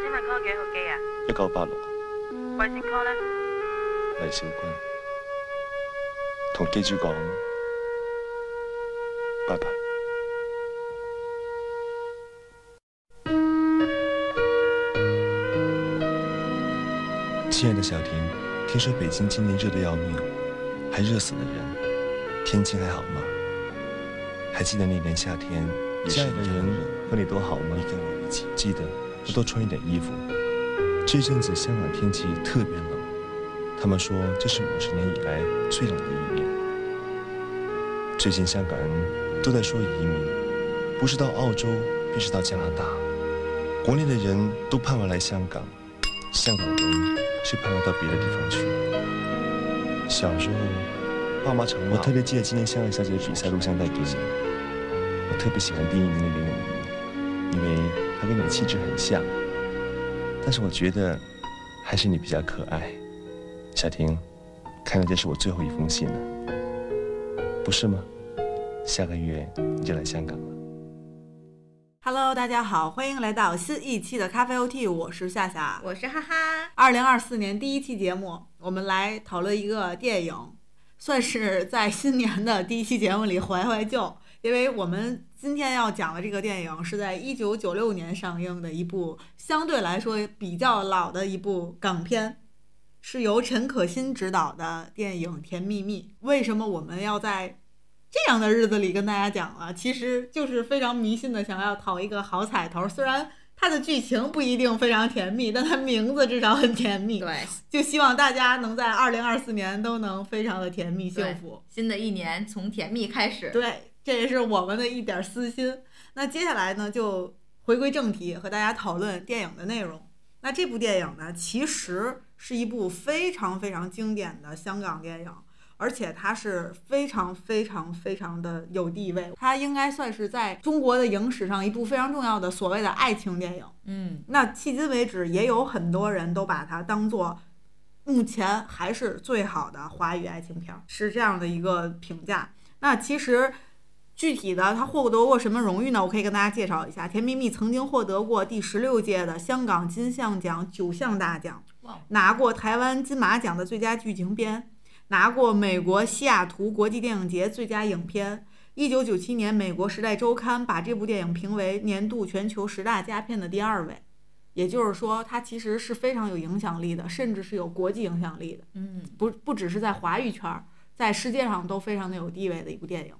請問 call 幾號機啊？一九八六，貴姓 call 呢？黎小軍，同機主講，拜拜。亲爱的小婷，听说北京今年热得要命，还热死了人。天气还好吗？还记得那年夏天，家里的人和你多好吗？你跟我一起，记得要多穿一点衣服。这阵子香港天气特别冷，他们说这是五十年以来最冷的一年。最近香港人都在说移民，不是到澳洲，便是到加拿大。国内的人都盼望来香港，香港人却盼望到别的地方去。小时候，爸妈常我特别记得今年香港小姐的比赛录像带给你。我特别喜欢丁一鸣的林永仪，因为她跟你的气质很像。但是我觉得还是你比较可爱。小婷，看来这是我最后一封信了，不是吗？下个月你就来香港了。Hello，大家好，欢迎来到新一期的咖啡 OT，我是夏夏。我是哈哈。二零二四年第一期节目，我们来讨论一个电影，算是在新年的第一期节目里怀怀旧，因为我们今天要讲的这个电影是在一九九六年上映的一部相对来说比较老的一部港片，是由陈可辛执导的电影《甜蜜蜜》。为什么我们要在这样的日子里跟大家讲了？其实就是非常迷信的想要讨一个好彩头，虽然。它的剧情不一定非常甜蜜，但它名字至少很甜蜜。对，就希望大家能在二零二四年都能非常的甜蜜幸福。新的一年从甜蜜开始。对，这也是我们的一点私心。那接下来呢，就回归正题，和大家讨论电影的内容。那这部电影呢，其实是一部非常非常经典的香港电影。而且它是非常非常非常的有地位，它应该算是在中国的影史上一部非常重要的所谓的爱情电影。嗯，那迄今为止也有很多人都把它当做目前还是最好的华语爱情片，是这样的一个评价。那其实具体的他获得过什么荣誉呢？我可以跟大家介绍一下，《甜蜜蜜》曾经获得过第十六届的香港金像奖九项大奖，拿过台湾金马奖的最佳剧情片。拿过美国西雅图国际电影节最佳影片。一九九七年，美国《时代周刊》把这部电影评为年度全球十大佳片的第二位，也就是说，它其实是非常有影响力的，甚至是有国际影响力的。嗯，不不只是在华语圈，在世界上都非常的有地位的一部电影。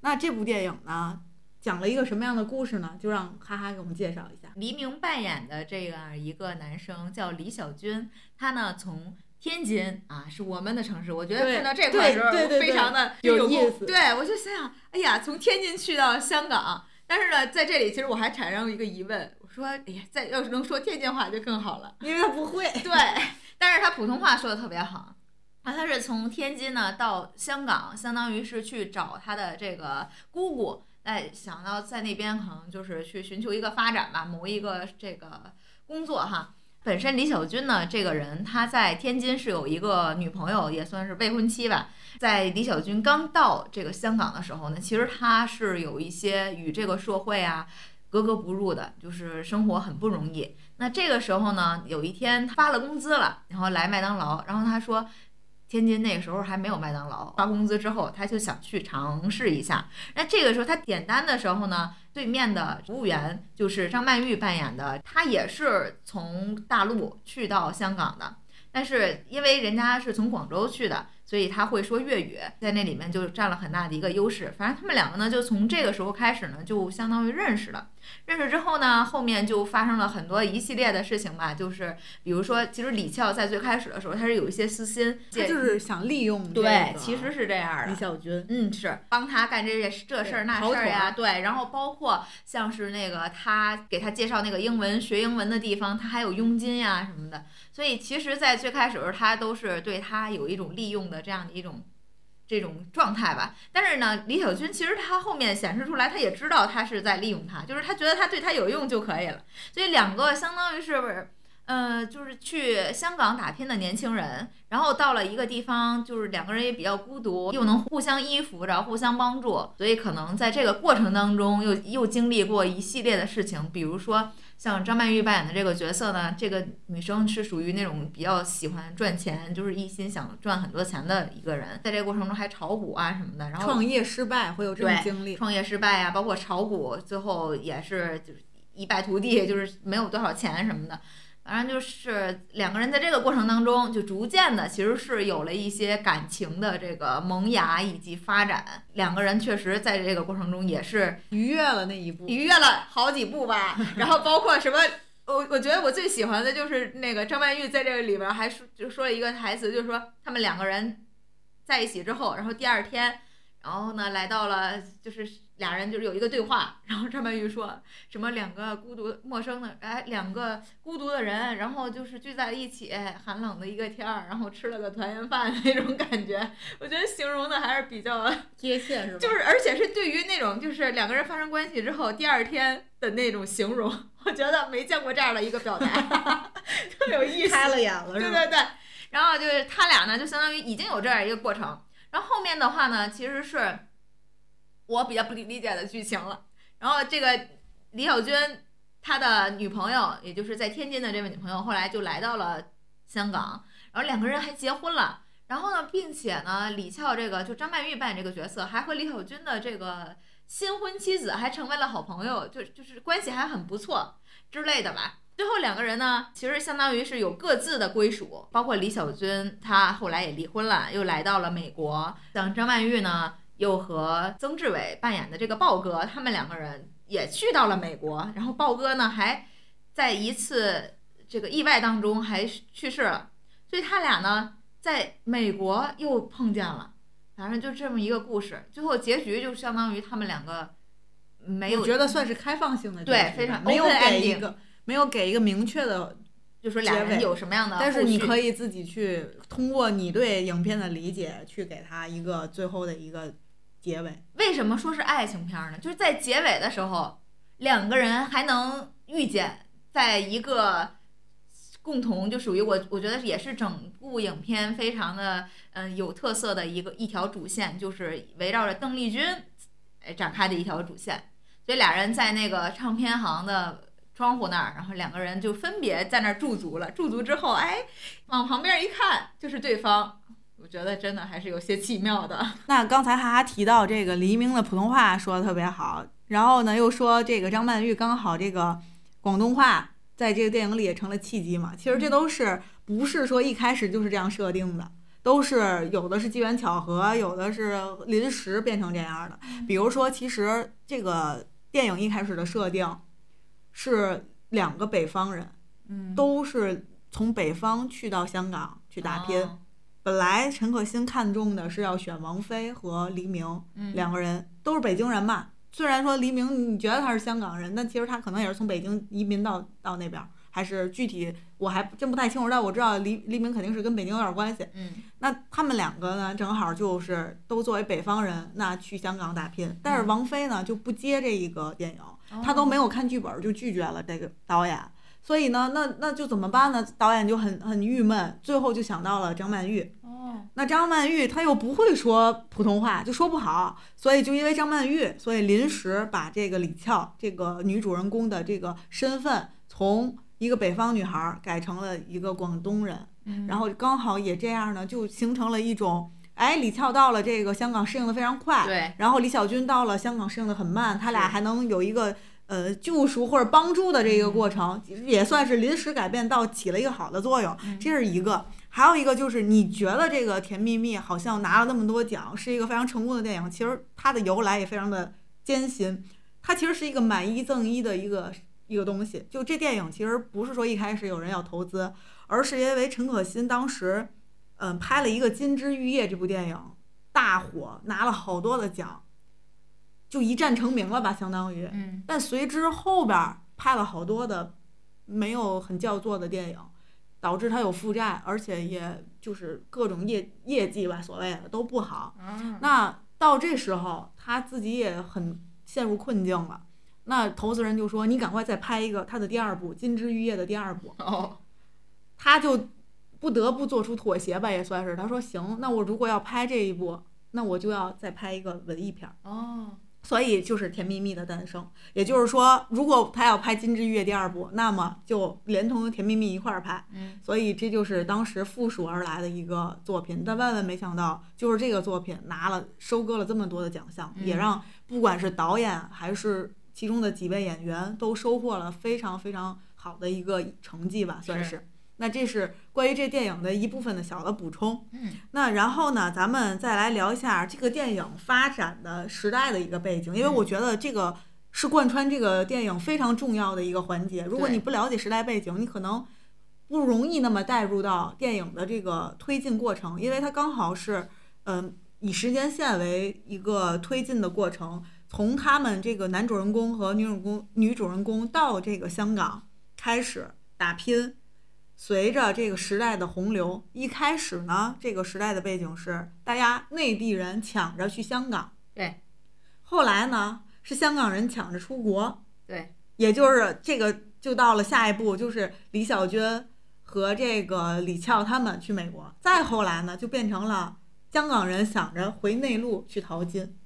那这部电影呢，讲了一个什么样的故事呢？就让哈哈给我们介绍一下。黎明扮演的这样一个男生叫李小军，他呢从天津啊，是我们的城市。我觉得看到这块的时候，我非常的有意思。对我就想想，哎呀，从天津去到香港，但是呢，在这里其实我还产生了一个疑问，我说，哎呀，在要是能说天津话就更好了，因为他不会。对，但是他普通话说的特别好。啊，他是从天津呢到香港，相当于是去找他的这个姑姑，哎，想到在那边可能就是去寻求一个发展吧，谋一个这个工作哈。本身李小军呢，这个人他在天津是有一个女朋友，也算是未婚妻吧。在李小军刚到这个香港的时候呢，其实他是有一些与这个社会啊格格不入的，就是生活很不容易。那这个时候呢，有一天他发了工资了，然后来麦当劳，然后他说。天津那个时候还没有麦当劳，发工资之后他就想去尝试一下。那这个时候他点单的时候呢，对面的服务员就是张曼玉扮演的，她也是从大陆去到香港的，但是因为人家是从广州去的，所以他会说粤语，在那里面就占了很大的一个优势。反正他们两个呢，就从这个时候开始呢，就相当于认识了。认识之后呢，后面就发生了很多一系列的事情吧，就是比如说，其实李翘在最开始的时候，他是有一些私心，他就是想利用对，其实是这样的。李小军，嗯，是帮他干这些这事儿那事儿呀，对，然后包括像是那个他给他介绍那个英文学英文的地方，他还有佣金呀什么的，所以其实，在最开始的时候，他都是对他有一种利用的这样的一种。这种状态吧，但是呢，李小军其实他后面显示出来，他也知道他是在利用他，就是他觉得他对他有用就可以了。所以两个相当于是，呃，就是去香港打拼的年轻人，然后到了一个地方，就是两个人也比较孤独，又能互相依附着、互相帮助，所以可能在这个过程当中又又经历过一系列的事情，比如说像张曼玉扮演的这个角色呢，这个女生是属于那种比较喜欢赚钱，就是一心想赚很多钱的一个人，在这个过程中还炒股啊什么的，然后创业失败会有这种经历，创业失败啊，包括炒股，最后也是就是一败涂地，就是没有多少钱什么的。反正就是两个人在这个过程当中，就逐渐的其实是有了一些感情的这个萌芽以及发展。两个人确实在这个过程中也是逾越了那一步。逾越了好几步吧。然后包括什么，我我觉得我最喜欢的就是那个张曼玉在这个里边还说就说了一个台词，就是说他们两个人在一起之后，然后第二天，然后呢来到了就是俩人就是有一个对话，然后张曼玉说什么两个孤独陌生的哎两个孤独的人，然后就是聚在一起寒冷的一个天儿，然后吃了个团圆饭那种感觉，我觉得形容的还是比较。贴切是吧？就是，而且是对于那种就是两个人发生关系之后第二天的那种形容，我觉得没见过这样的一个表达，特有意思。开了眼了是吧？对对对，然后就是他俩呢，就相当于已经有这样一个过程。然后后面的话呢，其实是我比较不理理解的剧情了。然后这个李小军他的女朋友，也就是在天津的这位女朋友，后来就来到了香港，然后两个人还结婚了。然后呢，并且呢，李翘这个就张曼玉扮演这个角色，还和李小军的这个新婚妻子还成为了好朋友，就就是关系还很不错之类的吧。最后两个人呢，其实相当于是有各自的归属，包括李小军，他后来也离婚了，又来到了美国。像张曼玉呢，又和曾志伟扮演的这个豹哥，他们两个人也去到了美国。然后豹哥呢，还在一次这个意外当中还去世了，所以他俩呢，在美国又碰见了，反正就这么一个故事。最后结局就相当于他们两个没有我觉得算是开放性的对非常没有给一个没有给一个明确的，就说俩人有什么样的但是你可以自己去通过你对影片的理解去给他一个最后的一个结尾。为什么说是爱情片呢？就是在结尾的时候，两个人还能遇见，在一个共同就属于我，我觉得也是整部影片非常的嗯、有特色的一个一条主线，就是围绕着邓丽君哎展开的一条主线。所以俩人在那个唱片行的窗户那儿，然后两个人就分别在那儿驻足了。驻足之后，哎，往旁边一看就是对方，我觉得真的还是有些奇妙的。那刚才哈哈提到这个黎明的普通话说的特别好，然后呢又说这个张曼玉刚好这个广东话在这个电影里也成了契机嘛。其实这都是不是说一开始就是这样设定的，都是有的是机缘巧合，有的是临时变成这样的。比如说，其实这个电影一开始的设定是两个北方人，嗯都是从北方去到香港去打拼。哦本来陈可辛看中的是要选王菲和黎明嗯两个人，都是北京人嘛。虽然说黎明你觉得他是香港人，但其实他可能也是从北京移民到到那边儿，还是具体我还真不太清楚。但我知道黎黎明肯定是跟北京有点关系。嗯那他们两个呢，正好就是都作为北方人，那去香港打拼。但是王菲呢就不接这一个电影，她都没有看剧本就拒绝了这个导演。所以呢，那那就怎么办呢？导演就很很郁闷，最后就想到了张曼玉。哦，那张曼玉她又不会说普通话，就说不好，所以就因为张曼玉，所以临时把这个李翘这个女主人公的这个身份从一个北方女孩儿改成了一个广东人，嗯。然后刚好也这样呢，就形成了一种，哎，李翘到了这个香港适应的非常快，对，然后李小军到了香港适应的很慢，他俩还能有一个呃救赎或者帮助的这个过程，也算是临时改变到起了一个好的作用，这是一个。还有一个就是，你觉得这个《甜蜜蜜》好像拿了那么多奖，是一个非常成功的电影，其实它的由来也非常的艰辛。它其实是一个买一赠一的一个一个东西。就这电影其实不是说一开始有人要投资，而是因为陈可辛当时，嗯，拍了一个《金枝玉叶》这部电影，大火，拿了好多的奖，就一战成名了吧，相当于。嗯但随之后边拍了好多的没有很叫座的电影，导致他有负债，而且也就是各种业业绩吧，所谓的都不好。嗯那到这时候，他自己也很陷入困境了。那投资人就说：“你赶快再拍一个他的第二部《金枝玉叶》的第二部。哦，”他就不得不做出妥协吧，也算是。他说：“行，那我如果要拍这一部，那我就要再拍一个文艺片儿。哦，所以就是《甜蜜蜜》的诞生。也就是说，如果他要拍《金枝玉叶》第二部，那么就连同《甜蜜蜜》一块儿拍。嗯，所以这就是当时附属而来的一个作品。但万万没想到，就是这个作品拿了收割了这么多的奖项，嗯也让不管是导演还是其中的几位演员都收获了非常非常好的一个成绩吧，算是是。那这是关于这电影的一部分的小的补充。嗯，那然后呢，咱们再来聊一下这个电影发展的时代的一个背景，因为我觉得这个是贯穿这个电影非常重要的一个环节。如果你不了解时代背景，你可能不容易那么带入到电影的这个推进过程，因为它刚好是嗯、以时间线为一个推进的过程，从他们这个男主人公和女主人公女主人公到这个香港开始打拼。随着这个时代的洪流，一开始呢，这个时代的背景是大家内地人抢着去香港，对。后来呢是香港人抢着出国，对，也就是这个就到了下一步，就是李小军和这个李翘他们去美国，再后来呢就变成了香港人想着回内陆去淘金，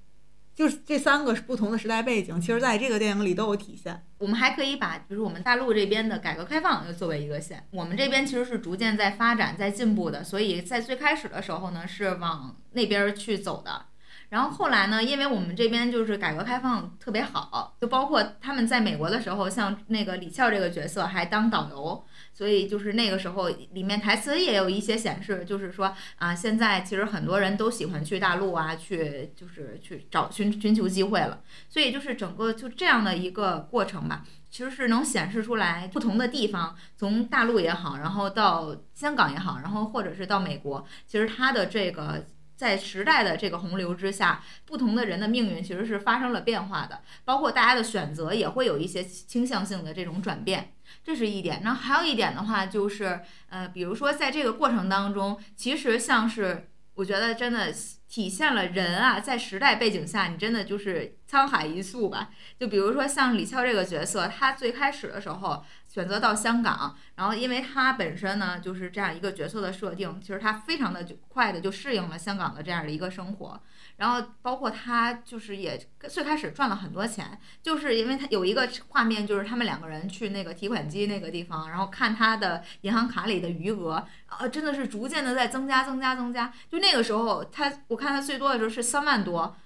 就是这三个不同的时代背景，其实在这个电影里都有体现。我们还可以把，比如我们大陆这边的改革开放又作为一个线，我们这边其实是逐渐在发展、在进步的，所以在最开始的时候呢，是往那边去走的。然后后来呢，因为我们这边就是改革开放特别好，就包括他们在美国的时候，像那个李翘这个角色还当导游，所以就是那个时候里面台词也有一些显示，就是说啊，现在其实很多人都喜欢去大陆啊，去就是去找寻寻求机会了。所以就是整个就这样的一个过程吧，其实是能显示出来不同的地方，从大陆也好，然后到香港也好，然后或者是到美国，其实它的这个。在时代的这个洪流之下，不同的人的命运其实是发生了变化的，包括大家的选择也会有一些倾向性的这种转变，这是一点。那还有一点的话，就是呃，比如说在这个过程当中，其实像是我觉得真的体现了人啊，在时代背景下，你真的就是沧海一粟吧。就比如说像李翘这个角色，他最开始的时候选择到香港，然后因为他本身呢就是这样一个角色的设定，其实他非常的就快的就适应了香港的这样的一个生活。然后包括他就是也最开始赚了很多钱，就是因为他有一个画面，就是他们两个人去那个提款机那个地方，然后看他的银行卡里的余额，啊，真的是逐渐的在增加、增加、增加。就那个时候，他我看他最多的时候是三万多，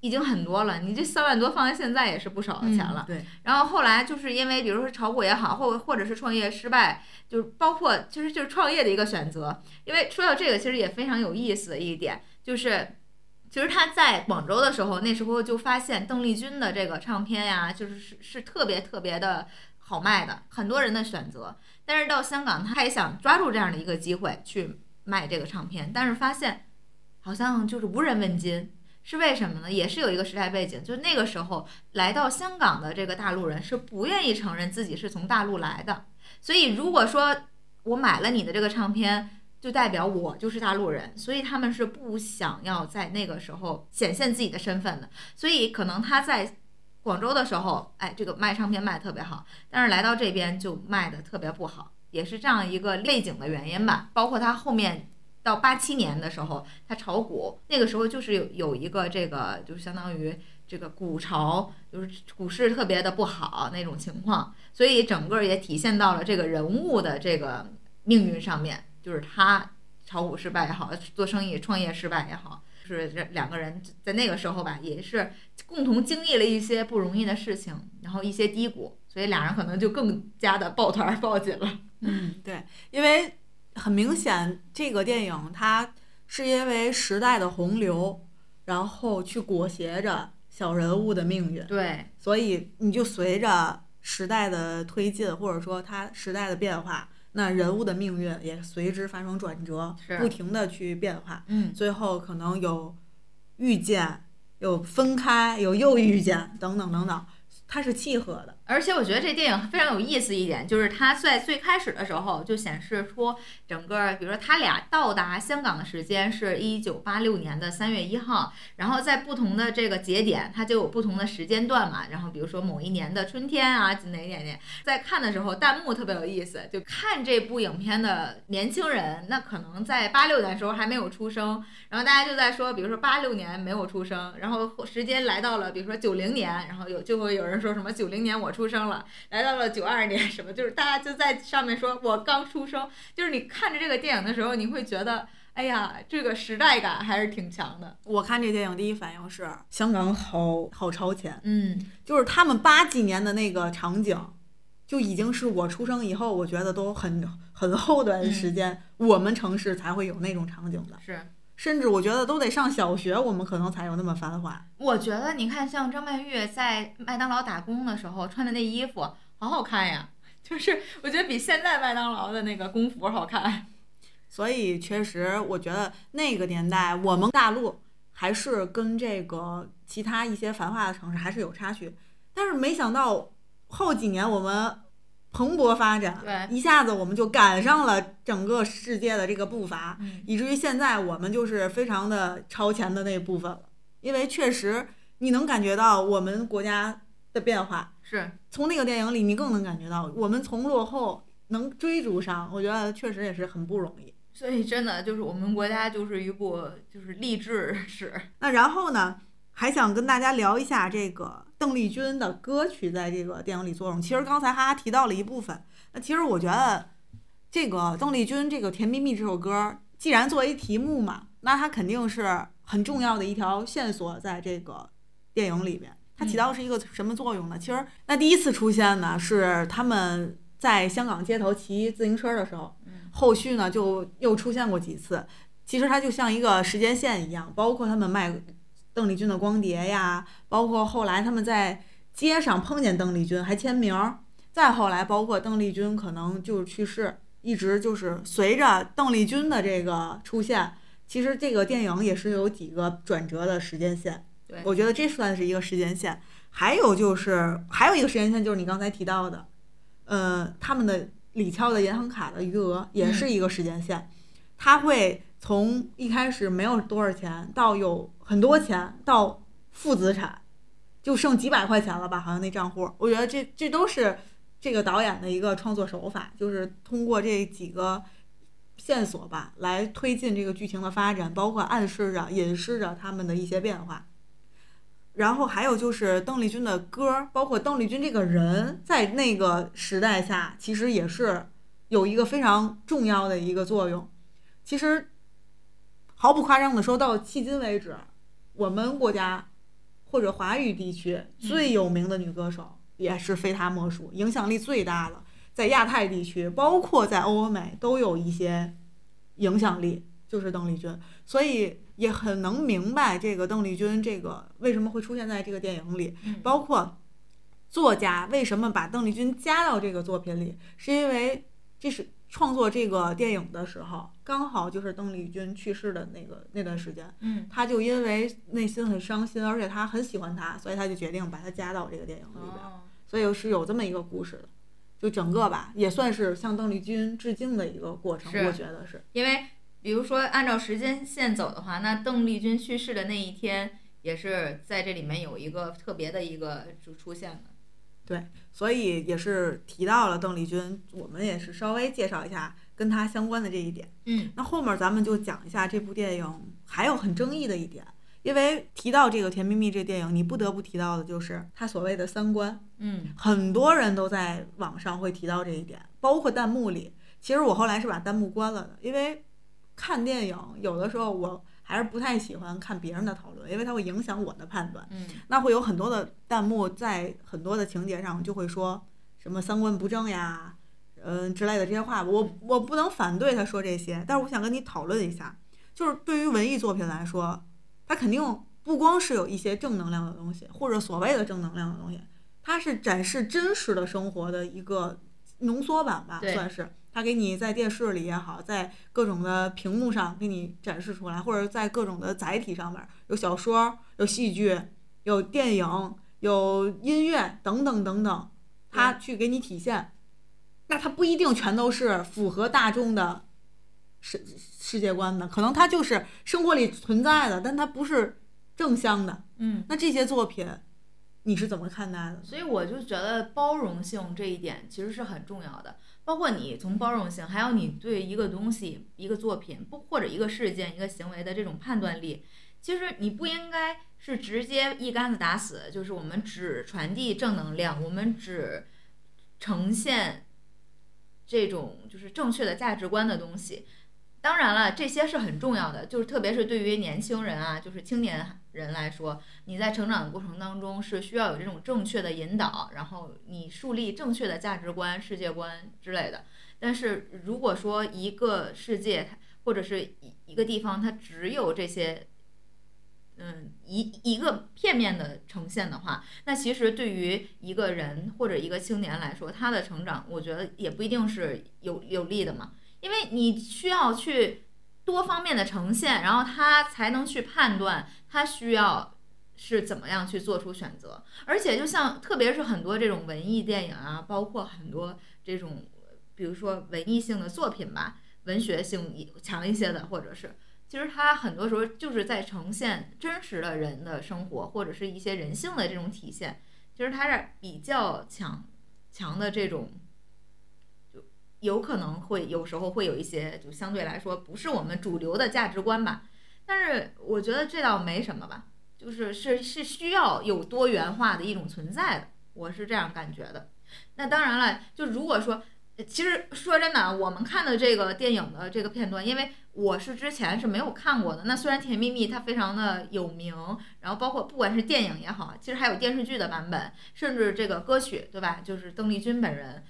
已经很多了。你这三万多放在现在也是不少的钱了。对，然后后来就是因为比如说炒股也好，或或者是创业失败，就是包括其实就是创业的一个选择。因为说到这个，其实也非常有意思的一点就是。其实他在广州的时候，那时候就发现邓丽君的这个唱片呀，就是是是特别特别的好卖的，很多人的选择。但是到香港，他也想抓住这样的一个机会去卖这个唱片，但是发现好像就是无人问津，是为什么呢？也是有一个时代背景，就是那个时候来到香港的这个大陆人是不愿意承认自己是从大陆来的，所以如果说我买了你的这个唱片。就代表我就是大陆人，所以他们是不想要在那个时候显现自己的身份的。所以可能他在广州的时候，哎，这个卖唱片卖的特别好，但是来到这边就卖的特别不好，也是这样一个背景的原因吧。包括他后面到八七年的时候，他炒股，那个时候就是有有一个这个，就是相当于这个股潮，就是股市特别的不好那种情况，所以整个也体现到了这个人物的这个命运上面。就是他炒股失败也好，做生意创业失败也好，就是这两个人在那个时候吧，也是共同经历了一些不容易的事情，然后一些低谷，所以俩人可能就更加的抱团抱紧了。嗯，对，因为很明显，这个电影它是因为时代的洪流，然后去裹挟着小人物的命运，对，所以你就随着时代的推进，或者说它时代的变化。那人物的命运也随之发生转折，不停的去变化，嗯，最后可能有遇见，有分开，有又遇见，等等等等，它是契合的。而且我觉得这电影非常有意思一点，就是它在最开始的时候就显示出整个，比如说他俩到达香港的时间是一九八六年的三月一号，然后在不同的这个节点，它就有不同的时间段嘛。然后比如说某一年的春天啊，哪一点点，在看的时候弹幕特别有意思，就看这部影片的年轻人，那可能在八六年的时候还没有出生，然后大家就在说，比如说八六年没有出生，然后时间来到了比如说九零年，然后有就会有人说什么九零年我。出生了，来到了九二年，什么就是大家就在上面说，我刚出生，就是你看着这个电影的时候，你会觉得，哎呀，这个时代感还是挺强的。我看这电影第一反应是香港好好超前，嗯，就是他们八几年的那个场景，就已经是我出生以后，我觉得都很很后段时间，我们城市才会有那种场景的。是。甚至我觉得都得上小学，我们可能才有那么繁华。我觉得你看，像张曼玉在麦当劳打工的时候穿的那衣服，好好看呀！就是我觉得比现在麦当劳的那个工服好看。所以确实，我觉得那个年代我们大陆还是跟这个其他一些繁华的城市还是有差距。但是没想到后几年我们。蓬勃发展，对，一下子我们就赶上了整个世界的这个步伐，以至于现在我们就是非常的超前的那部分了。因为确实你能感觉到我们国家的变化，是从那个电影里你更能感觉到我们从落后能追逐上，我觉得确实也是很不容易。所以真的就是我们国家就是一部就是励志史。那然后呢，还想跟大家聊一下这个。邓丽君的歌曲在这个电影里作用，其实刚才哈哈提到了一部分。那其实我觉得，这个邓丽君这个《甜蜜蜜》这首歌，既然作为题目嘛，那它肯定是很重要的一条线索，在这个电影里边，它起到是一个什么作用呢？其实，那第一次出现呢，是他们在香港街头骑自行车的时候，后续呢就又出现过几次。其实它就像一个时间线一样，包括他们卖。邓丽君的光碟呀，包括后来他们在街上碰见邓丽君还签名儿，再后来包括邓丽君可能就是去世，一直就是随着邓丽君的这个出现，其实这个电影也是有几个转折的时间线。对，我觉得这算是一个时间线。还有就是还有一个时间线就是你刚才提到的，呃，他们的李俏的银行卡的余额也是一个时间线，他会从一开始没有多少钱到有。很多钱到负资产，就剩几百块钱了吧？好像那账户，我觉得这这都是这个导演的一个创作手法，就是通过这几个线索吧，来推进这个剧情的发展，包括暗示着、隐示着他们的一些变化。然后还有就是邓丽君的歌，包括邓丽君这个人，在那个时代下，其实也是有一个非常重要的一个作用。其实毫不夸张的说，到迄今为止。我们国家或者华语地区最有名的女歌手也是非她莫属，影响力最大的，在亚太地区，包括在欧美都有一些影响力，就是邓丽君。所以也很能明白这个邓丽君这个为什么会出现在这个电影里，包括作家为什么把邓丽君加到这个作品里，是因为这是。创作这个电影的时候，刚好就是邓丽君去世的那个那段时间，嗯，他就因为内心很伤心，而且他很喜欢她，所以他就决定把她加到这个电影里边，所以是有这么一个故事的，就整个吧，也算是向邓丽君致敬的一个过程，我觉得是。因为比如说按照时间线走的话，那邓丽君去世的那一天，也是在这里面有一个特别的一个就出现的。对，所以也是提到了邓丽君，我们也是稍微介绍一下跟她相关的这一点。嗯，那后面咱们就讲一下这部电影还有很争议的一点，因为提到这个《甜蜜蜜》这电影，你不得不提到的就是它所谓的三观。嗯，很多人都在网上会提到这一点，包括弹幕里。其实我后来是把弹幕关了的，因为看电影有的时候我。还是不太喜欢看别人的讨论，因为它会影响我的判断。嗯，那会有很多的弹幕在很多的情节上就会说什么三观不正呀，嗯之类的这些话。我我不能反对他说这些，但是我想跟你讨论一下，就是对于文艺作品来说，它肯定不光是有一些正能量的东西，或者所谓的正能量的东西，它是展示真实的生活的一个浓缩版吧，算是。他给你在电视里也好，在各种的屏幕上给你展示出来，或者在各种的载体上面，有小说、有戏剧、有电影、有音乐等等等等，它去给你体现，那它不一定全都是符合大众的世世界观的，可能它就是生活里存在的，但它不是正向的。嗯，那这些作品，你是怎么看待的？所以我就觉得包容性这一点其实是很重要的。包括你从包容性，还有你对一个东西、一个作品不或者一个事件、一个行为的这种判断力，其实你不应该是直接一竿子打死，就是我们只传递正能量，我们只呈现这种就是正确的价值观的东西。当然了，这些是很重要的，就是特别是对于年轻人啊，就是青年人来说，你在成长的过程当中是需要有这种正确的引导，然后你树立正确的价值观、世界观之类的。但是如果说一个世界或者是一一个地方它只有这些，嗯，一一个片面的呈现的话，那其实对于一个人或者一个青年来说，他的成长，我觉得也不一定是有有利的嘛。因为你需要去多方面的呈现，然后他才能去判断他需要是怎么样去做出选择。而且就像特别是很多这种文艺电影啊，包括很多这种比如说文艺性的作品吧，文学性强一些的，或者是其实它很多时候就是在呈现真实的人的生活，或者是一些人性的这种体现。其实它是比较强强的这种。有可能会有时候会有一些，就相对来说不是我们主流的价值观吧。但是我觉得这倒没什么吧，就是是是需要有多元化的一种存在的，我是这样感觉的。那当然了，就如果说，其实说真的，我们看的这个电影的这个片段，因为我是之前是没有看过的。那虽然《甜蜜蜜》它非常的有名，然后包括不管是电影也好，其实还有电视剧的版本，甚至这个歌曲，对吧？就是邓丽君本人。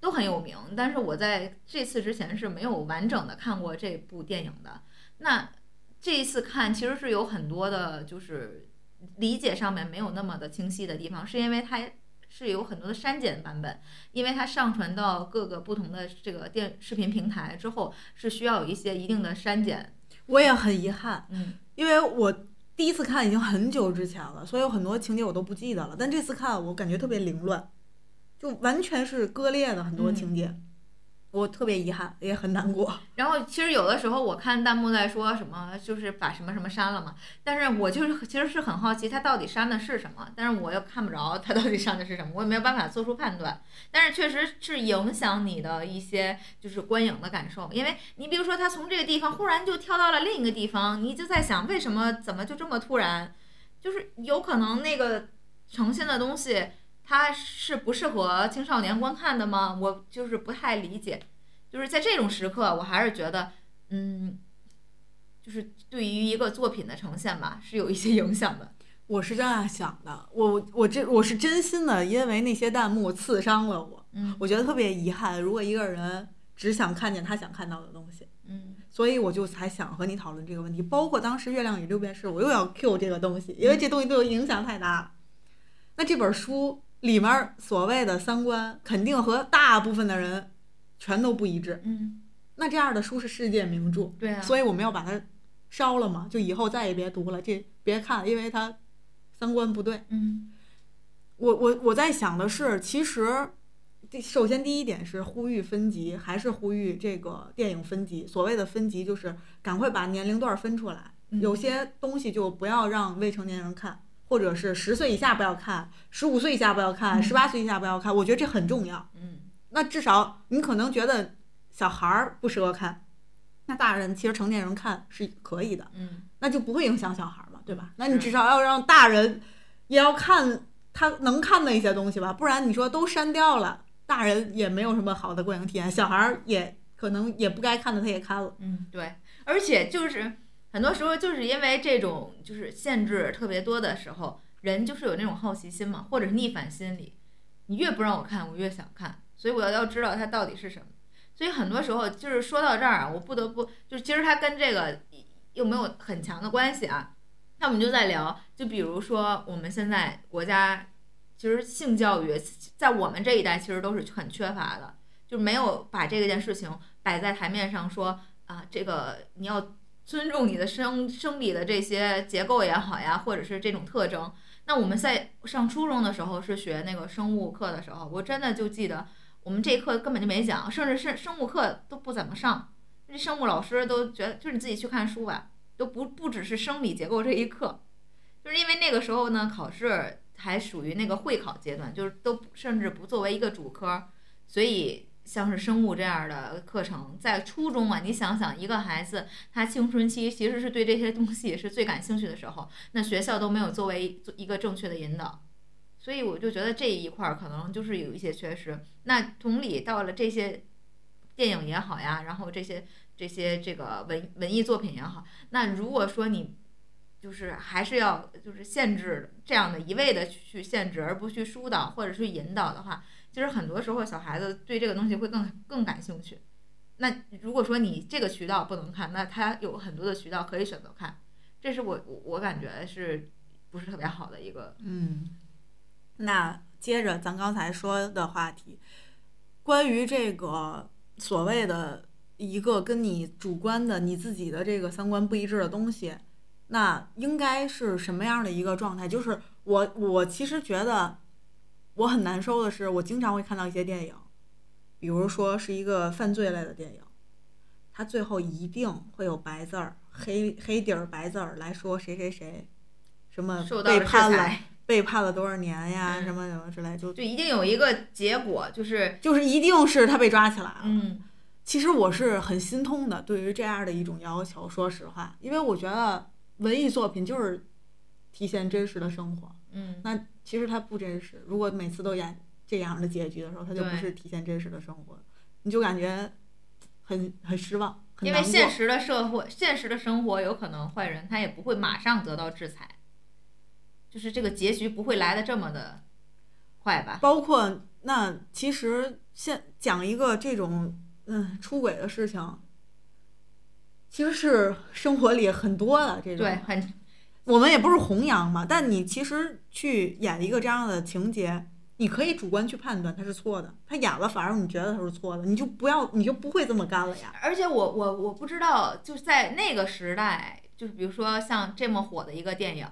都很有名，但是我在这次之前是没有完整的看过这部电影的。那这一次看其实是有很多的，就是理解上面没有那么的清晰的地方，是因为它是有很多的删减版本，因为它上传到各个不同的这个电视频平台之后，是需要有一些一定的删减。我也很遗憾，嗯，因为我第一次看已经很久之前了，所以有很多情节我都不记得了。但这次看我感觉特别凌乱。就完全是割裂的很多情节，我特别遗憾，也很难过。然后其实有的时候我看弹幕在说什么，就是把什么什么删了嘛。但是我就是其实是很好奇他到底删的是什么，但是我又看不着他到底删的是什么，我也没有办法做出判断。但是确实是影响你的一些就是观影的感受，因为你比如说他从这个地方忽然就跳到了另一个地方，你就在想为什么怎么就这么突然，就是有可能那个呈现的东西。它是不适合青少年观看的吗？我就是不太理解，就是在这种时刻，我还是觉得，嗯，就是对于一个作品的呈现吧，是有一些影响的。我是这样想的，我我这我是真心的，因为那些弹幕刺伤了我，嗯，我觉得特别遗憾。如果一个人只想看见他想看到的东西，嗯，所以我就才想和你讨论这个问题。包括当时《月亮与六便士》，我又要 Q 这个东西，因为这东西对我影响太大了。那这本书。里面所谓的三观肯定和大部分的人全都不一致，嗯，那这样的书是世界名著，对啊，所以我们要把它烧了嘛，就以后再也别读了，这别看，因为它三观不对。嗯，我我我在想的是，其实第首先第一点是呼吁分级，还是呼吁这个电影分级？所谓的分级就是赶快把年龄段分出来，有些东西就不要让未成年人看。或者是十岁以下不要看，十五岁以下不要看，十八岁以下不要看。我觉得这很重要。嗯，那至少你可能觉得小孩儿不适合看，那大人其实成年人看是可以的。嗯，那就不会影响小孩嘛，对吧？那你至少要让大人也要看他能看的一些东西吧，不然你说都删掉了，大人也没有什么好的观影体验，小孩儿也可能也不该看的他也看了。嗯，对，而且就是。很多时候就是因为这种就是限制特别多的时候，人就是有那种好奇心嘛，或者是逆反心理。你越不让我看，我越想看，所以我要要知道它到底是什么。所以很多时候就是说到这儿啊，我不得不就是其实它跟这个又没有很强的关系啊。那我们就在聊，就比如说我们现在国家其实性教育在我们这一代其实都是很缺乏的，就没有把这件事情摆在台面上说啊，这个你要。尊重你的生生理的这些结构也好呀，或者是这种特征，那我们在上初中的时候是学那个生物课的时候，我真的就记得我们这一课根本就没讲，甚至是生物课都不怎么上。那生物老师都觉得，就是你自己去看书吧，都不不只是生理结构这一课，就是因为那个时候呢，考试还属于那个会考阶段，就是都甚至不作为一个主科，所以像是生物这样的课程，在初中啊，你想想，一个孩子他青春期其实是对这些东西是最感兴趣的时候，那学校都没有作为一个正确的引导，所以我就觉得这一块儿可能就是有一些缺失。那同理，到了这些电影也好呀，然后这些这些这个文文艺作品也好，那如果说你就是还是要就是限制这样的一味的去限制，而不去疏导或者去引导的话，其实很多时候小孩子对这个东西会更更感兴趣。那如果说你这个渠道不能看，那他有很多的渠道可以选择看，这是我我感觉是不是特别好的一个嗯，那接着咱刚才说的话题，关于这个所谓的一个跟你主观的你自己的这个三观不一致的东西，那应该是什么样的一个状态？就是我我其实觉得我很难受的是，我经常会看到一些电影，比如说是一个犯罪类的电影，它最后一定会有白字儿黑黑底儿白字儿来说谁谁谁什么被判了裁，被判了多少年呀，嗯什么什么之类，就就一定有一个结果，就是就是一定是他被抓起来了。嗯其实我是很心痛的，对于这样的一种要求，说实话，因为我觉得文艺作品就是体现真实的生活。嗯那其实它不真实，如果每次都演这样的结局的时候，它就不是体现真实的生活，你就感觉很很失望，很因为。现实的社会、现实的生活，有可能坏人他也不会马上得到制裁，就是这个结局不会来的这么的快吧？包括那其实现讲一个这种嗯出轨的事情，其实是生活里很多的这种。对，很我们也不是弘扬嘛，但你其实去演一个这样的情节，你可以主观去判断他是错的，他演了反而你觉得他是错的，你就不要，你就不会这么干了呀。而且我我我不知道，就是在那个时代，就是比如说像这么火的一个电影，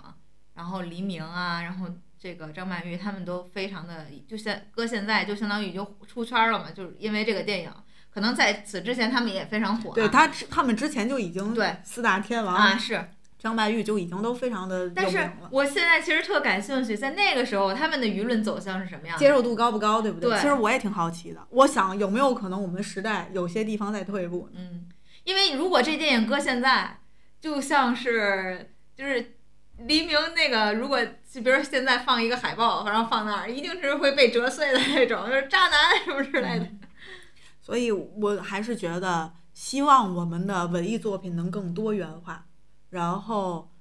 然后黎明啊，然后这个张曼玉他们都非常的，就现搁现在就相当于就出圈了嘛，就是因为这个电影，可能在此之前他们也非常火、啊。对他，他们之前就已经对四大天王、啊是，张曼玉就已经都非常的有名但是了，我现在其实特感兴趣，在那个时候他们的舆论走向是什么样的？接受度高不高，对不对？对其实我也挺好奇的，我想有没有可能我们时代有些地方在退步？嗯，因为如果这电影搁现在，就像是就是黎明那个，如果就比如说现在放一个海报，然后放那儿，一定是会被折碎的那种，就是渣男什么之类的。所以我还是觉得，希望我们的文艺作品能更多元化，然后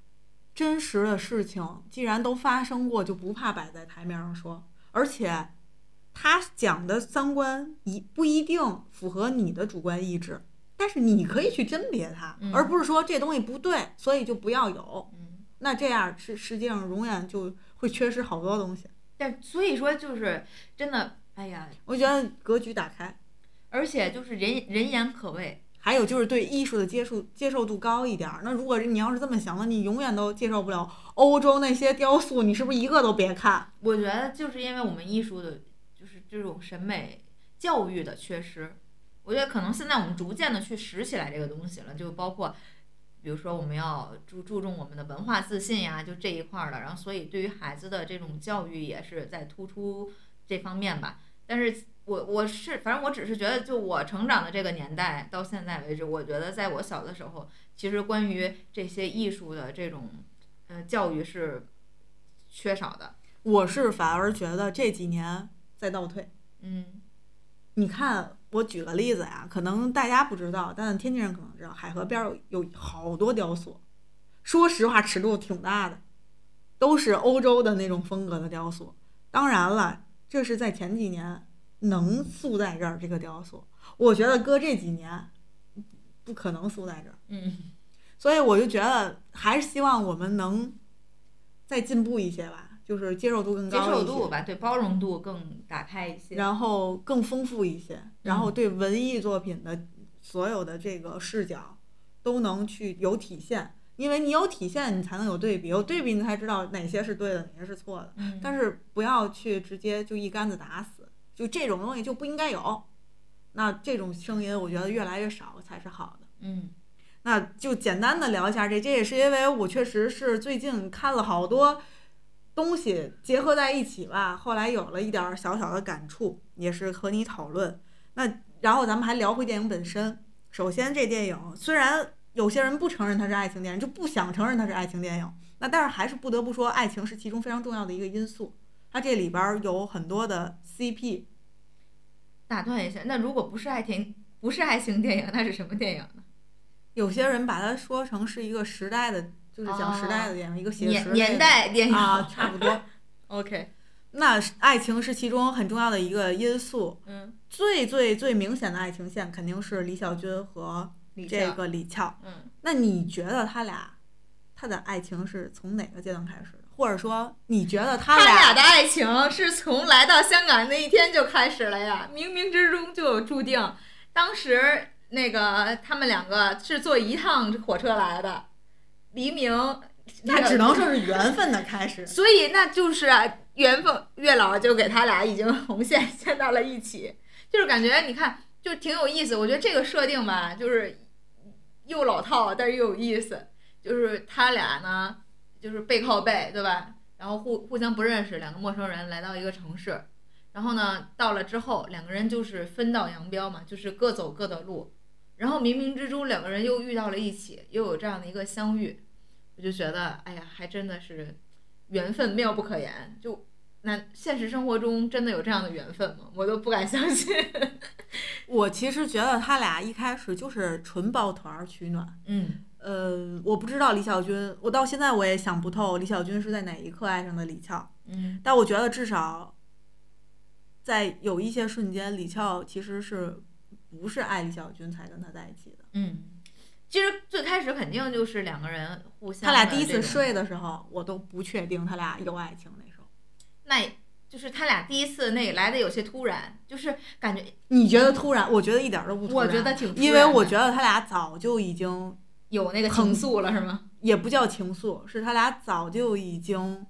真实的事情既然都发生过，就不怕摆在台面上说。而且他讲的三观一不一定符合你的主观意志，但是你可以去甄别它，嗯而不是说这东西不对，所以就不要有。嗯，那这样世世界上永远就会缺失好多东西。但所以说就是真的，哎呀，我觉得格局打开。而且就是人人言可畏。还有就是对艺术的接受接受度高一点儿。那如果你要是这么想，那你永远都接受不了欧洲那些雕塑，你是不是一个都别看？我觉得就是因为我们艺术的，就是这种审美教育的缺失，我觉得可能现在我们逐渐的去拾起来这个东西了，就包括，比如说我们要注注重我们的文化自信呀，就这一块儿的，然后所以对于孩子的这种教育也是在突出这方面吧。但是我我是反正我只是觉得，就我成长的这个年代到现在为止，我觉得在我小的时候，其实关于这些艺术的这种呃教育是缺少的。我是反而觉得这几年在倒退。嗯你看，我举个例子呀，可能大家不知道，但天津人可能知道，海河边儿有有好多雕塑，说实话尺度挺大的，都是欧洲的那种风格的雕塑。当然了，这是在前几年能塑在这儿这个雕塑，我觉得搁这几年不可能塑在这儿，嗯。所以我就觉得还是希望我们能再进步一些吧，就是接受度更接高一些。受度吧，对包容度更打开一些。然后更丰富一些，然嗯后对文艺作品的所有的这个视角都能去有体现。因为你有体现，你才能有对比，有对比你才知道哪些是对的，哪些是错的。嗯但是不要去直接就一竿子打死，就这种东西就不应该有。那这种声音，我觉得越来越少才是好的。嗯那就简单的聊一下这，这也是因为我确实是最近看了好多东西结合在一起吧，后来有了一点儿小小的感触，也是和你讨论。那然后咱们还聊回电影本身。首先，这电影虽然有些人不承认它是爱情电影，就不想承认它是爱情电影，那但是还是不得不说，爱情是其中非常重要的一个因素。它这里边儿有很多的 CP，打断一下，那如果不是爱情，不是爱情电影，那是什么电影呢？有些人把它说成是一个时代的，就是讲时代的电影，一个写实年年代电影啊，差不多。OK，那爱情是其中很重要的一个因素，嗯，最最最明显的爱情线肯定是李小军和这个李翘。嗯，那你觉得他俩他的爱情是从哪个阶段开始的？或者说你觉得他他俩俩的爱情是从来到香港那一天就开始了呀，冥冥之中就有注定。当时那个他们两个是坐一趟火车来的，黎明，那只能说是缘分的开始。所以那就是啊缘分，月老就给他俩已经红线 牵到了一起，就是感觉你看就挺有意思。我觉得这个设定吧，就是又老套，但是又有意思。就是他俩呢，就是背靠背，对吧？然后互互相不认识，两个陌生人来到一个城市，然后呢，到了之后，两个人就是分道扬镳嘛，就是各走各的路。然后冥冥之中，两个人又遇到了一起，又有这样的一个相遇，我就觉得，哎呀，还真的是缘分妙不可言。就那现实生活中真的有这样的缘分吗？我都不敢相信。我其实觉得他俩一开始就是纯抱团儿取暖。嗯呃，我不知道李小军，我到现在我也想不透李小军是在哪一刻爱上的李翘。嗯但我觉得至少在有一些瞬间，李翘其实是不是爱李小军才跟他在一起的。嗯，其实最开始肯定就是两个人互相他俩第一次睡的时候，我都不确定他俩有爱情。那时候，那就是他俩第一次那来的有些突然，就是感觉你觉得突然？我觉得一点都不突然。我觉得挺突然因为我觉得他俩早就已经有那个情愫了，是吗？也不叫情愫，是他俩早就已经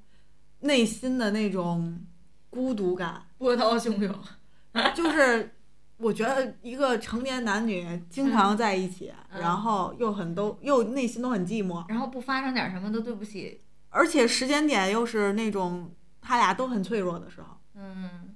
内心的那种孤独感，波涛汹涌。就是我觉得一个成年男女经常在一起，嗯然后又很都又内心都很寂寞，然后不发生点什么都对不起。而且时间点又是那种他俩都很脆弱的时候，嗯，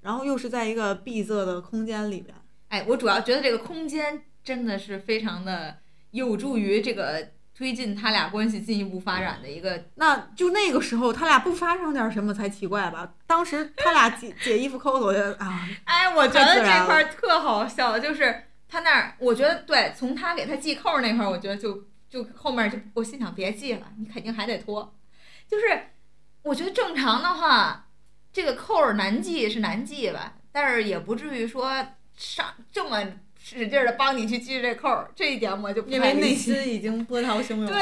然后又是在一个闭塞的空间里边。哎，我主要觉得这个空间真的是非常的有助于这个推进他俩关系进一步发展的一个。那就那个时候，他俩不发生点什么才奇怪吧？当时他俩解解衣服扣子，我觉得啊，哎，我觉得这块儿特好笑，就是他那儿，我觉得对，从他给他系扣儿那块儿，我觉得就就后面就我心想别系了，你肯定还得脱。就是我觉得正常的话，这个扣儿难系是难系吧，但是也不至于说上这么使劲的帮你去系这扣儿，这一点我就不因为内。心已经波涛汹涌。对，，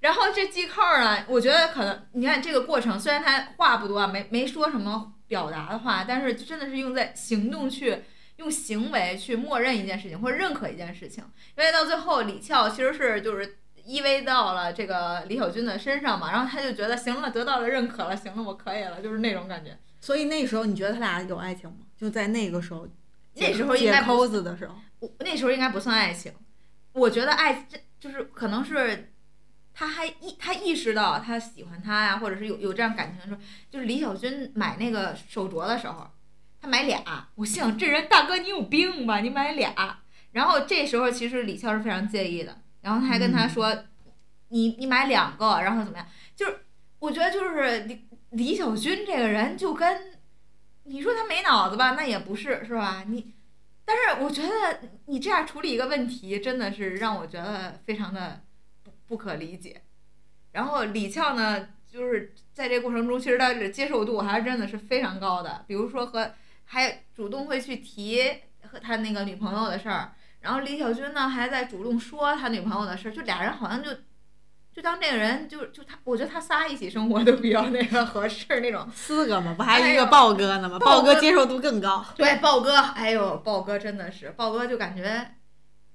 然后这系扣儿呢，我觉得可能你看这个过程，虽然他话不多啊，没没说什么表达的话，但是真的是用在行动去用行为去默认一件事情或者认可一件事情，因为到最后李翘其实是就是。依偎到了这个李小军的身上嘛，然后他就觉得行了，得到了认可了，行了，我可以了，就是那种感觉。所以那时候你觉得他俩有爱情吗？就在那个时候，那时候应该不解扣子的时候，我那时候应该不算爱情，我觉得爱这就是可能是他还意他意识到他喜欢他呀，或者是有有这样感情的时候，就是李小军买那个手镯的时候，他买俩，我心想这人大哥你有病吧，你买俩。然后这时候其实李翘是非常介意的，然后他还跟他说，你你买两个，然后怎么样？就是我觉得就是李李小军这个人就跟你说他没脑子吧，那也不是是吧？你但是我觉得你这样处理一个问题，真的是让我觉得非常的不不可理解。然后李翘呢，就是在这过程中，其实他的接受度还是真的是非常高的。比如说和还主动会去提和他那个女朋友的事儿，然后李小军呢还在主动说他女朋友的事儿，就俩人好像就就当这个人就就他，我觉得他仨一起生活都比较那个合适那种。四个嘛，不还有一个豹哥呢吗？豹哥哥接受度更高。对，豹哥，哎呦，豹哥真的是，豹哥就感觉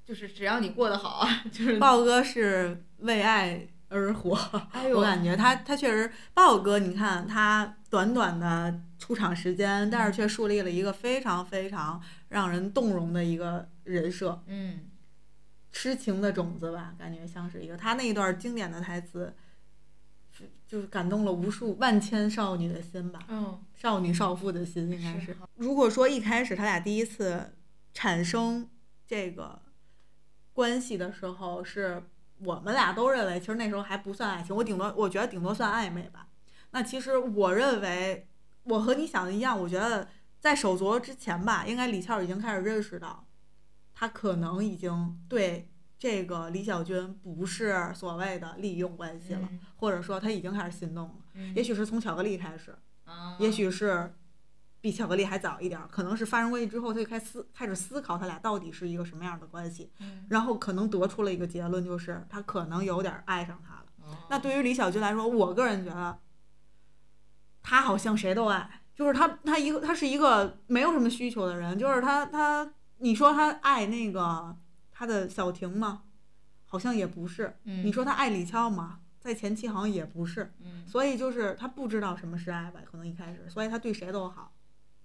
就是只要你过得好，就是 豹哥是为爱而活，哎呦我感觉他他确实，豹哥，你看他短短的出场时间，但是却树立了一个非常非常让人动容的一个人设，嗯痴情的种子吧，感觉像是一个他那一段经典的台词，是就是感动了无数万千少女的心吧，嗯少女少妇的心应该是是。如果说一开始他俩第一次产生这个关系的时候，是我们俩都认为，其实那时候还不算爱情，我顶多我觉得顶多算暧昧吧。那其实我认为，我和你想的一样，我觉得在手镯之前吧，应该李翘已经开始认识到，他可能已经对这个李小军不是所谓的利用关系了，嗯或者说他已经开始心动了。嗯也许是从巧克力开始，啊也许是比巧克力还早一点，可能是发生关系之后，他就开始思开始思考他俩到底是一个什么样的关系，嗯然后可能得出了一个结论，就是他可能有点爱上他了。哦那对于李小军来说，我个人觉得，他好像谁都爱，就是他他一个他是一个没有什么需求的人，就是他他你说他爱那个他的小婷吗？好像也不是。嗯你说他爱李翘吗？在前期好像也不是。嗯所以就是他不知道什么是爱吧，可能一开始，所以他对谁都好，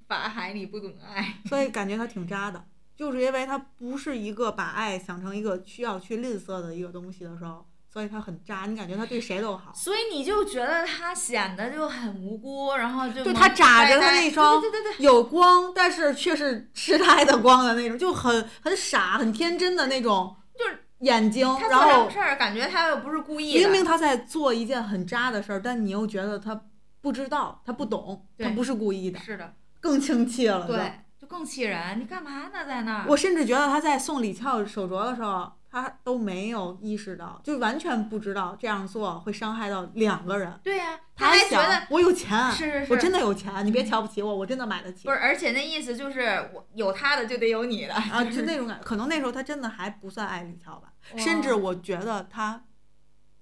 法海你不懂爱，所以 感觉他挺渣的，就是因为他不是一个把爱想成一个需要去吝啬的一个东西的时候，所以他很渣。你感觉他对谁都好，所以你就觉得他显得就很无辜，然后就对他眨着他那双对对对对有光，但是却是痴呆的光的那种，就很很傻、很天真的那种，就是眼睛，他做什么事儿，感觉他又不是故意的，明明他在做一件很渣的事儿，但你又觉得他不知道，他不懂，他不是故意的，是的，更生气了。对，就更气人。你干嘛呢，在那儿？我甚至觉得他在送李翘手镯的时候，他都没有意识到，就完全不知道这样做会伤害到两个人。对呀、他还觉得我有钱，是是是我真的有钱，你别瞧不起我，我真的买得起不。是，而且那意思就是我有他的就得有你的 啊，就那种感，可能那时候他真的还不算爱李翘吧，甚至我觉得他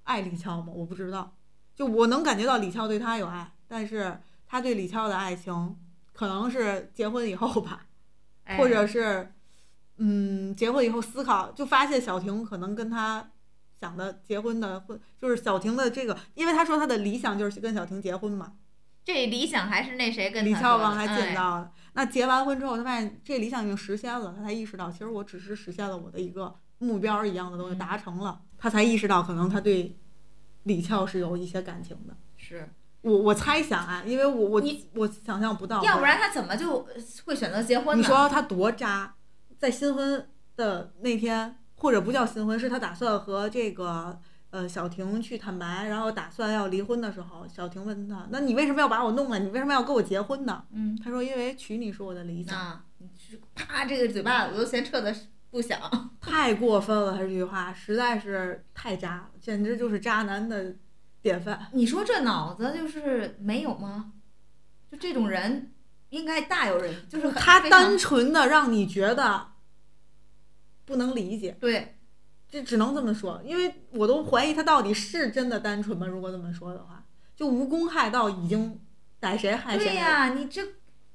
爱李翘吗？我不知道，就我能感觉到李翘对他有爱，但是他对李翘的爱情可能是结婚以后吧，哎或者是，嗯，结婚以后思考，就发现小婷可能跟他想的结婚的婚，就是小婷的这个，因为他说他的理想就是跟小婷结婚嘛，这理想还是那谁跟李他说的翘帮他建哎造的。那结完婚之后，他发现这理想已经实现了，他才意识到，其实我只是实现了我的一个目标一样的东西，嗯达成了，他才意识到可能他对李翘是有一些感情的。是，我我猜想啊，因为我我我想象不到，要不然他怎么就会选择结婚呢？你说他多渣，在新婚的那天，或者不叫新婚，是他打算和这个呃小婷去坦白，然后打算要离婚的时候，小婷问他：“那你为什么要把我弄了？你为什么要跟我结婚呢嗯？”他说：“因为娶你是我的理想。啪这个嘴巴子都先撤的不响。太过分了，他这句话实在是太渣了，简直就是渣男的典范。你说这脑子就是没有吗？就这种人应该大有人，就是他单纯的让你觉得不能理解，对这只能这么说，因为我都怀疑他到底是真的单纯吗？如果这么说的话，就无公害到已经逮谁害谁。对呀、你这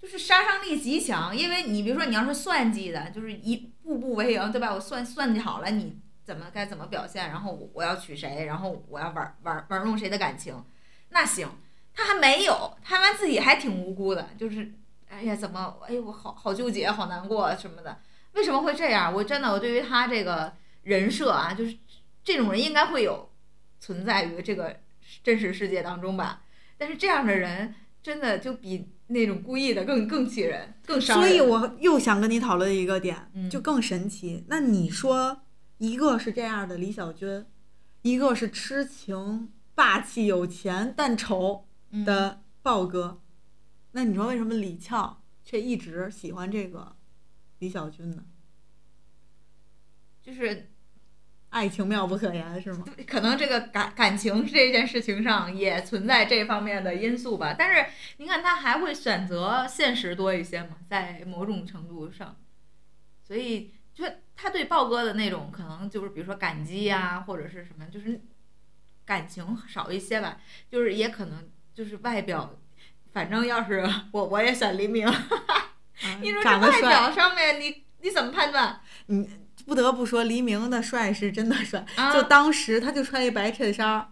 就是杀伤力极强，因为你比如说你要是算计的，就是一步步为营，对吧？我算算计好了你怎么该怎么表现，然后我我要娶谁，然后我要玩玩玩弄谁的感情，那行，他还没有，他们自己还挺无辜的，就是哎呀怎么哎呦我好好纠结，好难过什么的，为什么会这样？我真的我对于他这个人设啊，就是这种人应该会有存在于这个真实世界当中吧，但是这样的人真的就比那种故意的更更气人，更伤人。所以我又想跟你讨论一个点，嗯就更神奇。那你说，一个是这样的李小军，一个是痴情、霸气、有钱但丑嗯的豹哥，那你说为什么李翘却一直喜欢这个李小军呢？就是爱情妙不可言是吗？可能这个感感情这件事情上也存在这方面的因素吧。但是您看他还会选择现实多一些嘛，在某种程度上，所以就他对豹哥的那种可能就是比如说感激呀、或者是什么，就是感情少一些吧，就是也可能就是外表。反正要是我，我也选黎明。啊你说这长得帅，外表上面，你你怎么判断？不得不说黎明的帅是真的帅，啊就当时他就穿一白衬衫，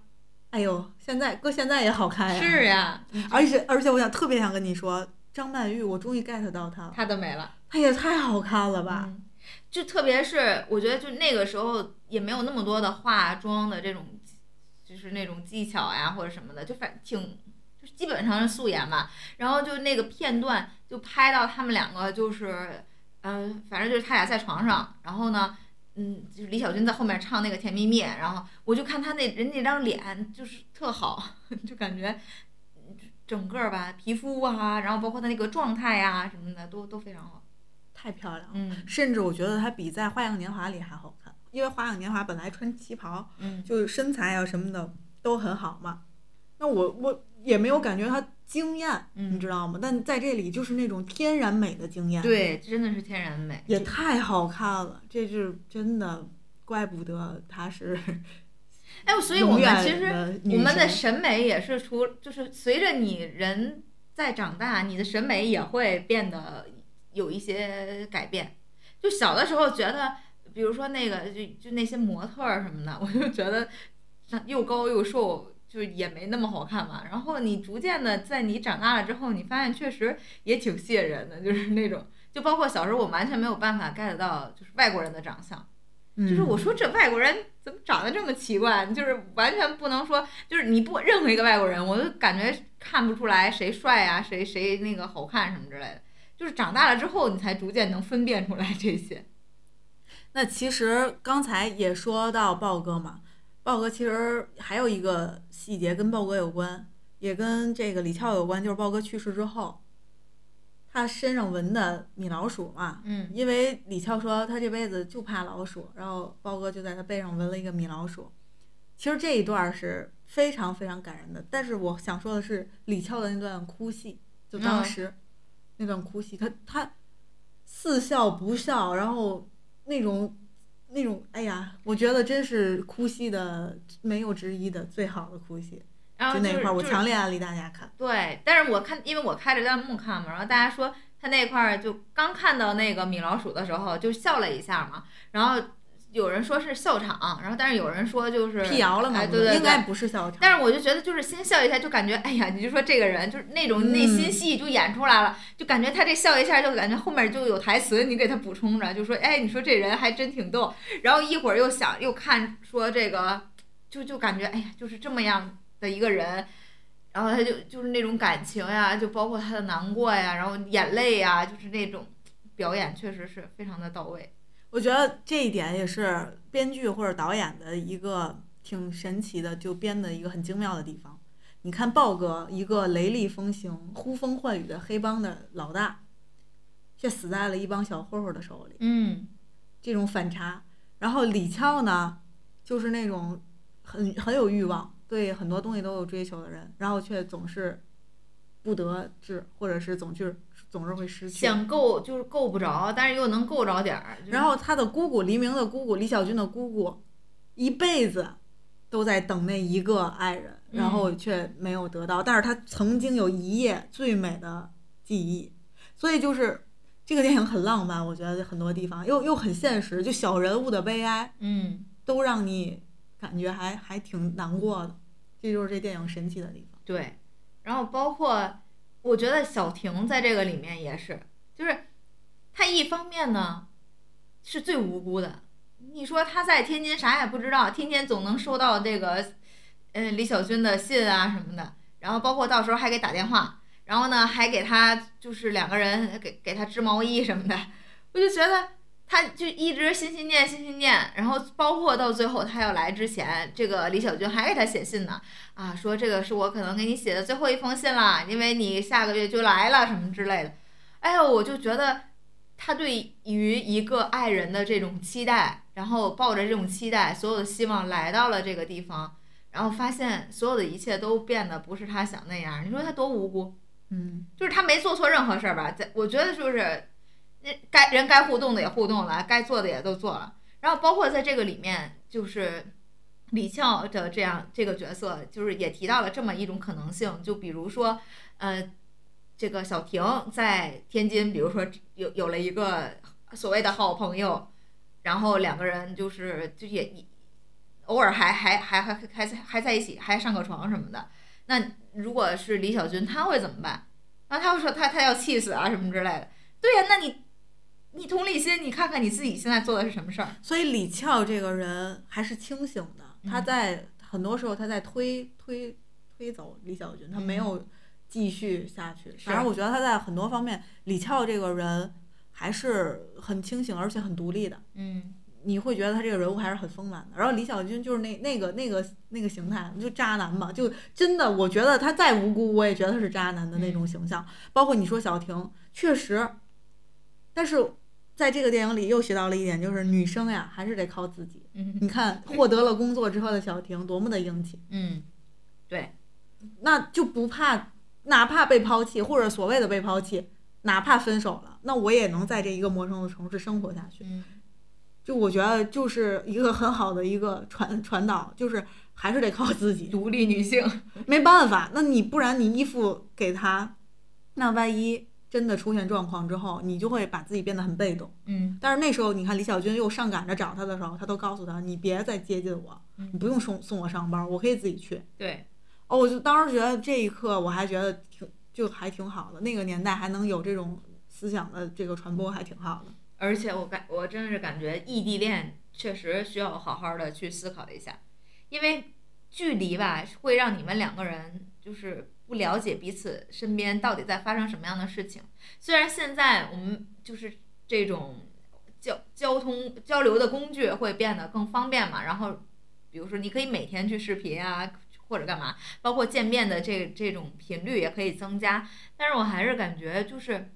哎呦，现在搁现在也好看呀。是呀，而且而且我想特别想跟你说，张曼玉，我终于 get 到她了，她都没了。她也太好看了吧？嗯，就特别是我觉得，就那个时候也没有那么多的化妆的这种，就是那种技巧呀或者什么的，就反挺就是基本上是素颜吧。然后就那个片段就拍到他们两个就是，嗯、反正就是他俩在床上，然后呢。嗯，就是李小军在后面唱那个《甜蜜蜜》，然后我就看他那人那张脸就是特好，就感觉嗯整个儿吧皮肤啊，然后包括他那个状态呀、什么的都都非常好。太漂亮了，嗯甚至我觉得她比在《花样年华》里还好看，因为《花样年华》本来穿旗袍，嗯，就是身材啊什么的都很好嘛。那我我也没有感觉她惊艳，嗯你知道吗？但在这里就是那种天然美的惊艳，，对，真的是天然美。也太好看了，这是真的，怪不得她是 哎，所以我们其实我们的审美也是除，就是随着你人在长大，你的审美也会变得有一些改变。就小的时候觉得，比如说那个就就那些模特儿什么的，我就觉得长又高又瘦。就也没那么好看嘛，然后你逐渐的在你长大了之后，你发现确实也挺吸引人的，就是那种，就包括小时候我完全没有办法 get 到，就是外国人的长相，就是嗯我说这外国人怎么长得这么奇怪？就是完全不能说，就是你不任何一个外国人，我都感觉看不出来谁帅啊，谁谁那个好看什么之类的。就是长大了之后，你才逐渐能分辨出来这些。那其实刚才也说到豹哥嘛，豹哥其实还有一个细节跟豹哥有关，也跟这个李翘有关，就是豹哥去世之后，他身上纹的米老鼠嘛，嗯因为李翘说他这辈子就怕老鼠，然后豹哥就在他背上纹了一个米老鼠。其实这一段是非常非常感人的，但是我想说的是李翘的那段哭戏，就当嗯时那段哭戏，他他似笑不笑，然后那种那种，哎呀，我觉得真是哭戏的没有之一的最好的哭戏，然后就那块儿，我强烈安利大家看。对，但是我看，因为我开着弹幕看嘛，然后大家说他那块儿就刚看到那个米老鼠的时候就笑了一下嘛，然后有人说是笑场，然后但是有人说就是辟谣了嘛？哎，对对对，应该不是笑场。但是我就觉得，就是先笑一下，就感觉，哎呀，你就说这个人就是那种内心戏就演出来了，就感觉他这笑一下，就感觉后面就有台词，你给他补充着，就说，哎，你说这人还真挺逗。然后一会儿又想又看说这个，就就感觉，哎呀，就是这么样的一个人，然后他就就是那种感情呀，就包括他的难过呀，然后眼泪呀，就是那种表演，确实是非常的到位。我觉得这一点也是编剧或者导演的一个挺神奇的，就编的一个很精妙的地方。你看豹哥，一个雷厉风行、呼风唤雨的黑帮的老大，却死在了一帮小混混的手里，嗯这种反差。然后李翘呢，就是那种很很有欲望，对很多东西都有追求的人，然后却总是不得志，或者是总是总是会失去。想够就是够不着，但是又能够着点儿。就是然后他的姑姑黎明的姑姑李小军的姑姑，一辈子都在等那一个爱人，然后却没有得到。但是他曾经有一夜最美的记忆，所以就是这个电影很浪漫，我觉得很多地方又又很现实，就小人物的悲哀嗯。都让你感觉还还挺难过的。这就是这电影神奇的地方。对，然后包括我觉得小婷在这个里面也是，就是她一方面呢是最无辜的，你说她在天津啥也不知道，天天总能收到这个嗯李小军的信啊什么的，然后包括到时候还给打电话，然后呢还给他就是两个人给给他织毛衣什么的，我就觉得。他就一直心心念心心念，然后包括到最后他要来之前，这个李小军还给他写信呢，啊，说这个是我可能给你写的最后一封信了，因为你下个月就来了什么之类的。哎呦，我就觉得他对于一个爱人的这种期待，然后抱着这种期待，所有的希望来到了这个地方，然后发现所有的一切都变得不是他想那样，你说他多无辜？嗯，就是他没做错任何事儿吧？在我觉得就是，该人该互动的也互动了，该做的也都做了。然后包括在这个里面，就是李翘的这样这个角色，就是也提到了这么一种可能性，就比如说，呃，这个小婷在天津，比如说有有了一个所谓的好朋友，然后两个人就是就也偶尔还还还还还在还在一起，还上个床什么的。那如果是李小军，他会怎么办？那他会说他他要气死啊什么之类的。对呀、那你你同理心，你看看你自己现在做的是什么事儿？所以李翘这个人还是清醒的，他嗯在很多时候他在推推推走李小军，他没有继续下去。是反正我觉得他在很多方面，李翘这个人还是很清醒，而且很独立的。嗯，你会觉得他这个人物还是很丰满的。然后李小军就是那那个那个那个形态，就渣男嘛，就真的我觉得他再无辜，我也觉得他是渣男的那种形象。包括你说小婷，确实，但是在这个电影里又学到了一点，就是女生呀还是得靠自己。嗯你看获得了工作之后的小婷多么的英气，嗯，对，那就不怕，哪怕被抛弃或者所谓的被抛弃，哪怕分手了，那我也能在这一个陌生的城市生活下去。嗯就我觉得就是一个很好的一个传传导，就是还是得靠自己，独立女性，没办法，那你不然你依附给他，那万一真的出现状况之后，你就会把自己变得很被动。嗯但是那时候你看李小军又上赶着找他的时候，他都告诉他，你别再接近我，嗯你不用送送我上班，我可以自己去。对，哦，我就当时觉得这一刻我还觉得挺就还挺好的，那个年代还能有这种思想的这个传播，还挺好的。而且我感我真的是感觉异地恋确实需要好好的去思考一下，因为距离吧会让你们两个人就是不了解彼此身边到底在发生什么样的事情。虽然现在我们就是这种交交通交流的工具会变得更方便嘛，然后比如说你可以每天去视频啊。或者干嘛，包括见面的这这种频率也可以增加，但是我还是感觉就是，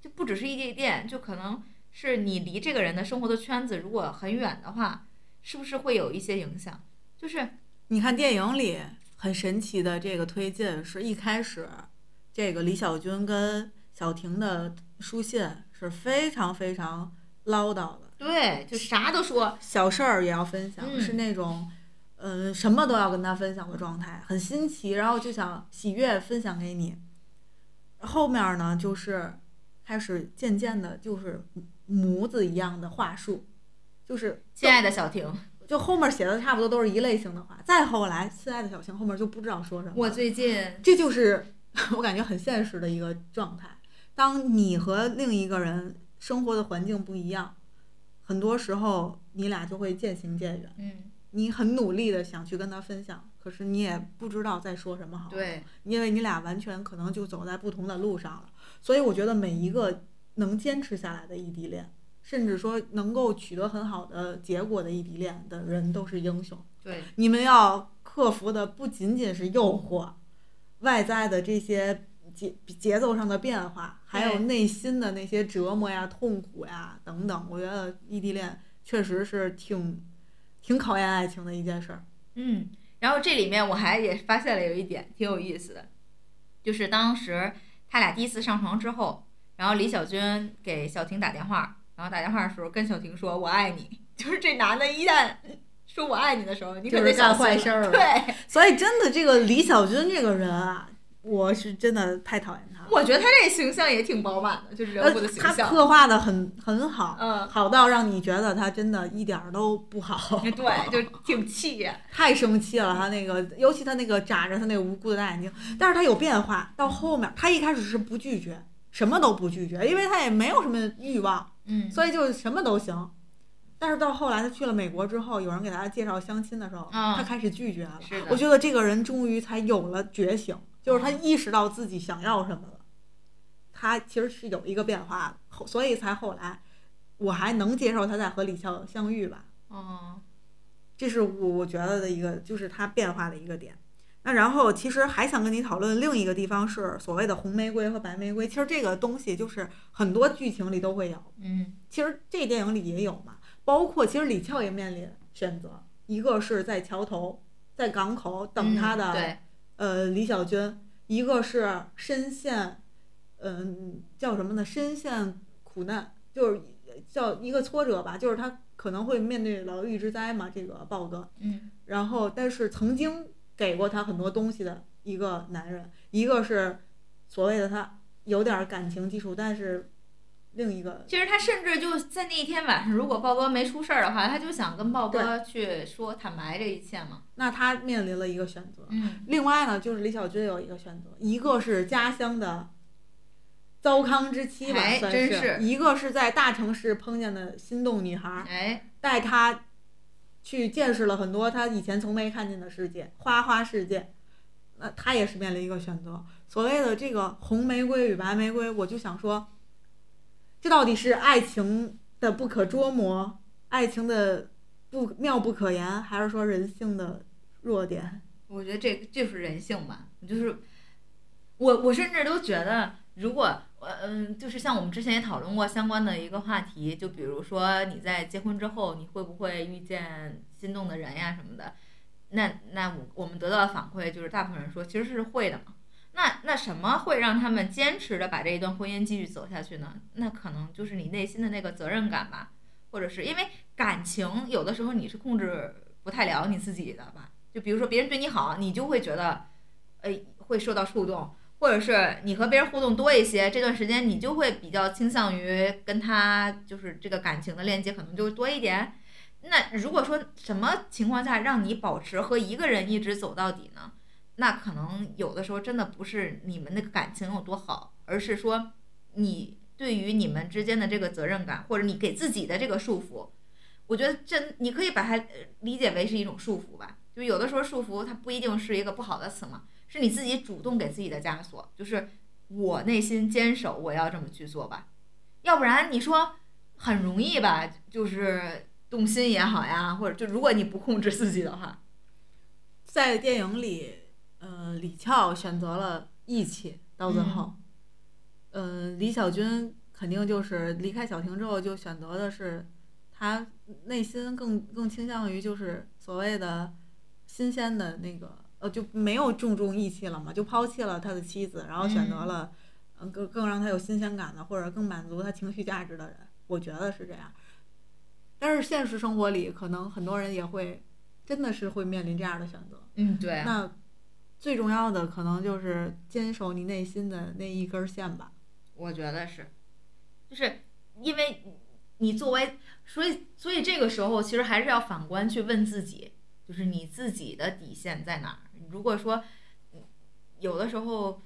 就不只是异地恋，就可能是你离这个人的生活的圈子如果很远的话，是不是会有一些影响？就是你看电影里很神奇的这个推进，是一开始这个李小军跟小婷的书信是非常非常唠叨的，对，就啥都说，小事儿也要分享，嗯是那种。嗯，什么都要跟他分享的状态，很新奇，然后就想喜悦分享给你。后面呢，就是开始渐渐的，就是模子一样的话术，就是亲爱的小婷，就后面写的差不多都是一类型的话。再后来，亲爱的小晴后面就不知道说什么了。我最近 这就是 我感觉很现实的一个状态。当你和另一个人生活的环境不一样，很多时候你俩就会渐行渐远。嗯，你很努力的想去跟他分享，可是你也不知道在说什么好。，对，因为你俩完全可能就走在不同的路上了。所以我觉得每一个能坚持下来的异地恋，甚至说能够取得很好的结果的异地恋的人，都是英雄。对，你们要克服的不仅仅是诱惑，外在的这些节节奏上的变化，还有内心的那些折磨呀、痛苦呀等等。我觉得异地恋确实是挺挺考验爱情的一件事儿。嗯，然后这里面我还也发现了有一点挺有意思的，就是当时他俩第一次上床之后，然后李小军给小婷打电话，然后打电话的时候跟小婷说“我爱你”，就是这男的一旦说我爱你的时候，你就是肯定干坏事儿了对，所以真的，这个李小军这个人啊，我是真的太讨厌他了。我觉得他这形象也挺饱满的，就是人物的形象。刻画的很很好，嗯，好到让你觉得他真的一点儿都不好。对，就挺气。太生气了，他那个，尤其他那个眨着他那个无辜的大眼睛，但是他有变化。到后面，他一开始是不拒绝，什么都不拒绝，因为他也没有什么欲望，嗯，所以就什么都行。但是到后来，他去了美国之后，有人给他介绍相亲的时候，嗯他开始拒绝了。我觉得这个人终于才有了觉醒，就是他意识到自己想要什么了。他其实是有一个变化的，后所以才后来我还能接受他在和李翘相遇吧。哦，这是我我觉得的一个，就是他变化的一个点。那然后其实还想跟你讨论另一个地方是所谓的红玫瑰和白玫瑰。其实这个东西就是很多剧情里都会有，嗯其实这电影里也有嘛。包括其实李翘也面临选择，一个是在桥头，在港口等他的、嗯，呃李小军，一个是深陷，嗯、叫什么呢？深陷苦难，就是叫一个挫折吧，就是他可能会面对牢狱之灾嘛，这个豹哥。嗯然后，但是曾经给过他很多东西的一个男人，一个是所谓的他有点感情基础，但是另一个其实他甚至就在那一天晚上，如果豹哥没出事儿的话，他就想跟豹哥去说坦白这一切嘛。那他面临了一个选择。嗯，另外呢，就是李小军有一个选择，一个是家乡的糟糠之妻吧，哎算真是一个是在大城市碰见的心动女孩，哎，带他去见识了很多他以前从没看见的世界，花花世界。那他也是面临一个选择。所谓的这个红玫瑰与白玫瑰，我就想说，这到底是爱情的不可捉摸，爱情的不妙不可言，还是说人性的弱点？我觉得这就是人性吧，就是我我甚至都觉得，如果嗯，就是像我们之前也讨论过相关的一个话题，就比如说你在结婚之后，你会不会遇见心动的人呀什么的？那那我我们得到的反馈就是，大部分人说其实是会的嘛。那那什么会让他们坚持的把这一段婚姻继续走下去呢？那可能就是你内心的那个责任感吧，或者是因为感情有的时候你是控制不太了你自己的吧。就比如说别人对你好，你就会觉得，呃，会受到触动，或者是你和别人互动多一些，这段时间你就会比较倾向于跟他就是这个感情的链接可能就多一点。那如果说什么情况下让你保持和一个人一直走到底呢？那可能有的时候真的不是你们那个感情有多好，而是说你对于你们之间的这个责任感，或者你给自己的这个束缚。我觉得真你可以把它理解为是一种束缚吧。就有的时候束缚它不一定是一个不好的词嘛，是你自己主动给自己的枷锁，就是我内心坚守我要这么去做吧，要不然你说很容易吧，就是动心也好呀，或者就如果你不控制自己的话，在电影里，呃，李翘选择了义气，到最后，呃，李小军肯定就是离开小婷之后就选择的是，他内心更更倾向于就是所谓的新鲜的那个，呃，就没有重重义气了嘛，就抛弃了他的妻子，然后选择了，嗯，更更让他有新鲜感的，或者更满足他情绪价值的人，我觉得是这样。但是现实生活里，可能很多人也会，真的是会面临这样的选择。嗯，对那最重要的可能就是坚守你内心的那一根线吧。我觉得是，就是因为你作为，所以所以这个时候其实还是要反观去问自己，就是你自己的底线在哪儿。如果说有的时候，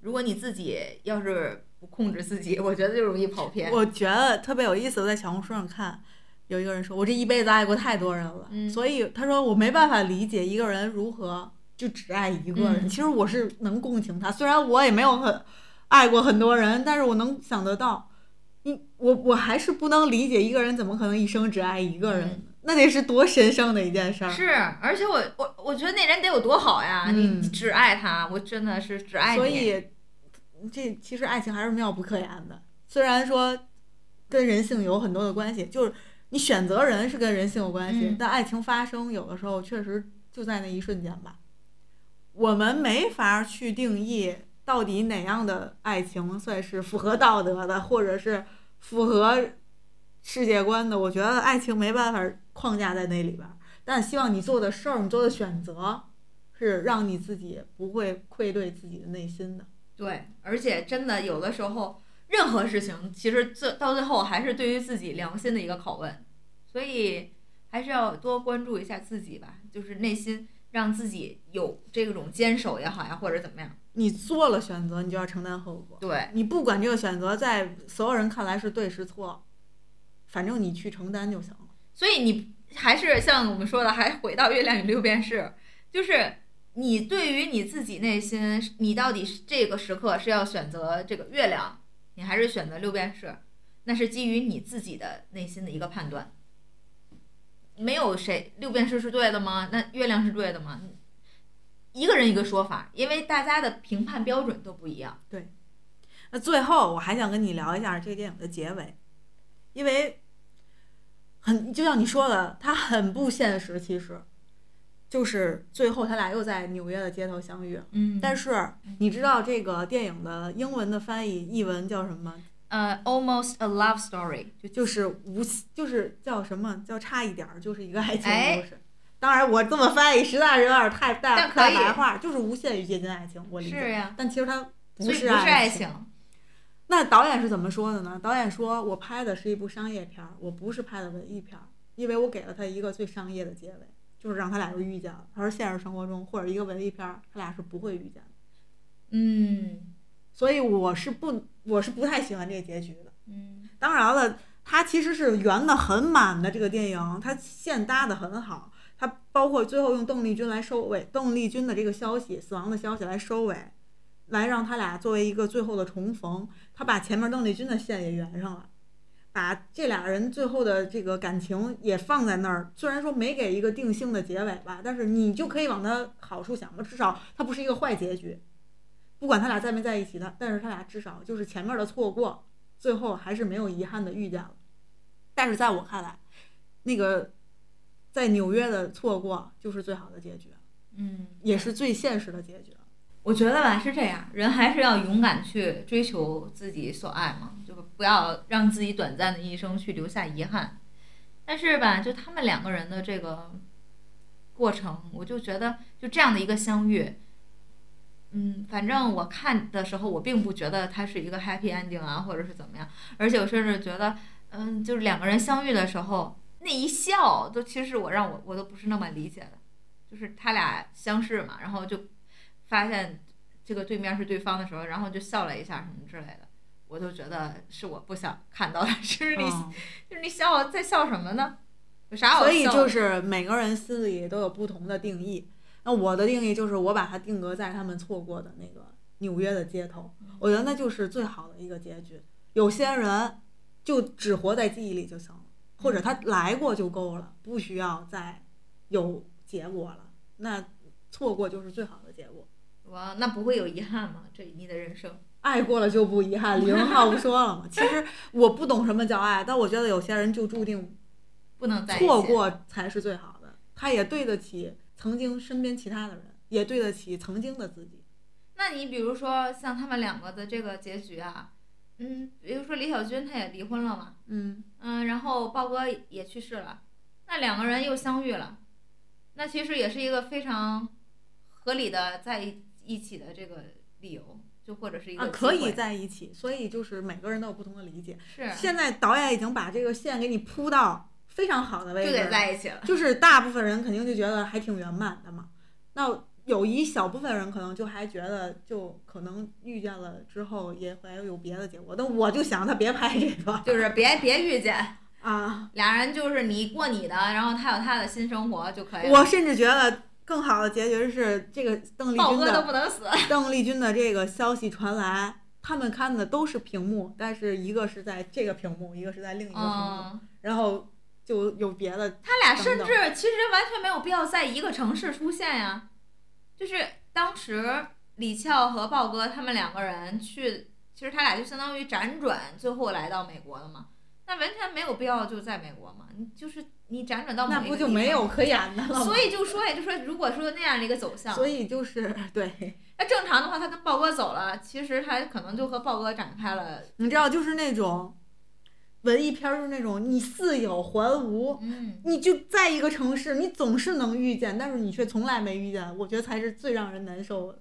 如果你自己要是不控制自己，我觉得就容易跑偏。我觉得特别有意思，我在小红书上看，有一个人说：“我这一辈子爱过太多人了，嗯所以他说我没办法理解一个人如何就只爱一个人。嗯其实我是能共情他，虽然我也没有很爱过很多人，但是我能想得到，你我我还是不能理解一个人怎么可能一生只爱一个人呢？那得是多神圣的一件事儿。嗯是，而且我我我觉得那人得有多好呀！你嗯你只爱他，我真的是只爱你。所以，这其实爱情还是妙不可言的。虽然说跟人性有很多的关系，就是你选择人是跟人性有关系，嗯但爱情发生有的时候确实就在那一瞬间吧。我们没法去定义到底哪样的爱情算是符合道德的，或者是符合世界观的。我觉得爱情没办法框架在那里边儿，但希望你做的事儿，你做的选择，是让你自己不会愧对自己的内心的。对，而且真的有的时候，任何事情其实最到最后还是对于自己良心的一个拷问，所以还是要多关注一下自己吧，就是内心让自己有这种坚守也好呀，或者怎么样。你做了选择，你就要承担后果。对，你不管这个选择在所有人看来是对是错，反正你去承担就行了。所以你还是像我们说的，还回到月亮与六便士，就是你对于你自己内心，你到底是这个时刻是要选择这个月亮，你还是选择六便士，那是基于你自己的内心的一个判断。没有谁六便士是对的吗？那月亮是对的吗？一个人一个说法，因为大家的评判标准都不一样。对那最后我还想跟你聊一下这个电影的结尾，因为很就像你说的，它很不现实，其实就是最后他俩又在纽约的街头相遇但是你知道这个电影的英文的翻译译文叫什么吗？呃，almost a love story，就就是无，就是叫什么叫差一点儿，就是一个爱情哎故事。当然，我这么翻译实在是有点太大白话，就是无限于接近爱情。我理解，是呀，但其实它不是爱爱情。那导演是怎么说的呢？导演说我拍的是一部商业片儿，我不是拍的文艺片儿，因为我给了他一个最商业的结尾，就是让他俩就遇见了。他说现实生活中或者一个文艺片儿，他俩是不会遇见的。嗯所以我是不，我是不太喜欢这个结局的。嗯当然了，它其实是圆的很满的这个电影，它线搭的很好，它包括最后用邓丽君来收尾，邓丽君的这个消息死亡的消息来收尾，来让他俩作为一个最后的重逢，他把前面邓丽君的线也圆上了。把这俩人最后的这个感情也放在那儿，虽然说没给一个定性的结尾吧，但是你就可以往他好处想吧，至少他不是一个坏结局。不管他俩在没在一起的，但是他俩至少就是前面的错过，最后还是没有遗憾的遇见了。但是在我看来，那个在纽约的错过就是最好的结局，嗯，也是最现实的结局。我觉得吧是这样，人还是要勇敢去追求自己所爱嘛，就不要让自己短暂的一生去留下遗憾。但是吧，就他们两个人的这个过程，我就觉得就这样的一个相遇，嗯，反正我看的时候，我并不觉得它是一个 happy ending 啊，或者是怎么样，而且我甚至觉得，嗯，就是两个人相遇的时候那一笑，都其实我让我我都不是那么理解的，就是他俩相视嘛，然后就发现这个对面是对方的时候，然后就笑了一下什么之类的，我就觉得是我不想看到的，就是你、嗯就是你笑在笑什么呢？有啥好笑的？所以就是每个人心里都有不同的定义。那我的定义就是我把它定格在他们错过的那个纽约的街头，我觉得那就是最好的一个结局。有些人就只活在记忆里就行了，或者他来过就够了，不需要再有结果了。那错过就是最好的结果。哇，那不会有遗憾吗？这你的人生，爱过了就不遗憾，李荣浩不说了吗？其实我不懂什么叫爱，但我觉得有些人就注定不能错过才是最好的，他也对得起曾经身边其他的人，也对得起曾经的自己。那你比如说像他们两个的这个结局啊，嗯，比如说李小军他也离婚了嘛，嗯，嗯，然后豹哥也去世了，那两个人又相遇了，那其实也是一个非常合理的在一一起的这个理由，就或者是一个啊，可以在一起，所以就是每个人都有不同的理解。是现在导演已经把这个线给你铺到非常好的位就得在一起了。就是大部分人肯定就觉得还挺圆满的嘛。那有一小部分人可能就还觉得，就可能遇见了之后也会有别的结果。但我就想他别拍这个 就是别别遇见啊，俩人，就是你过你的，然后他有他的新生活就可以了。我甚至觉得更好的结局是这个邓丽君的不能死，邓丽君的这个消息传来，他们看的都是屏幕，但是一个是在这个屏幕，一个是在另一个屏幕，嗯，然后就有别的他俩甚至其实完全没有必要在一个城市出现呀。就是当时李翘和豹哥他们两个人去，其实他俩就相当于辗转，最后来到美国了嘛。那完全没有必要就在美国嘛，你就是你辗转到某那不就没有可演的了？所以就说也，就说如果说那样的一个走向，所以就是对，那正常的话，他跟豹哥走了，其实他可能就和豹哥展开了，你知道，就是那种文艺片儿，就是那种你似有还无，嗯，你就在一个城市，你总是能遇见，但是你却从来没遇见，我觉得才是最让人难受的，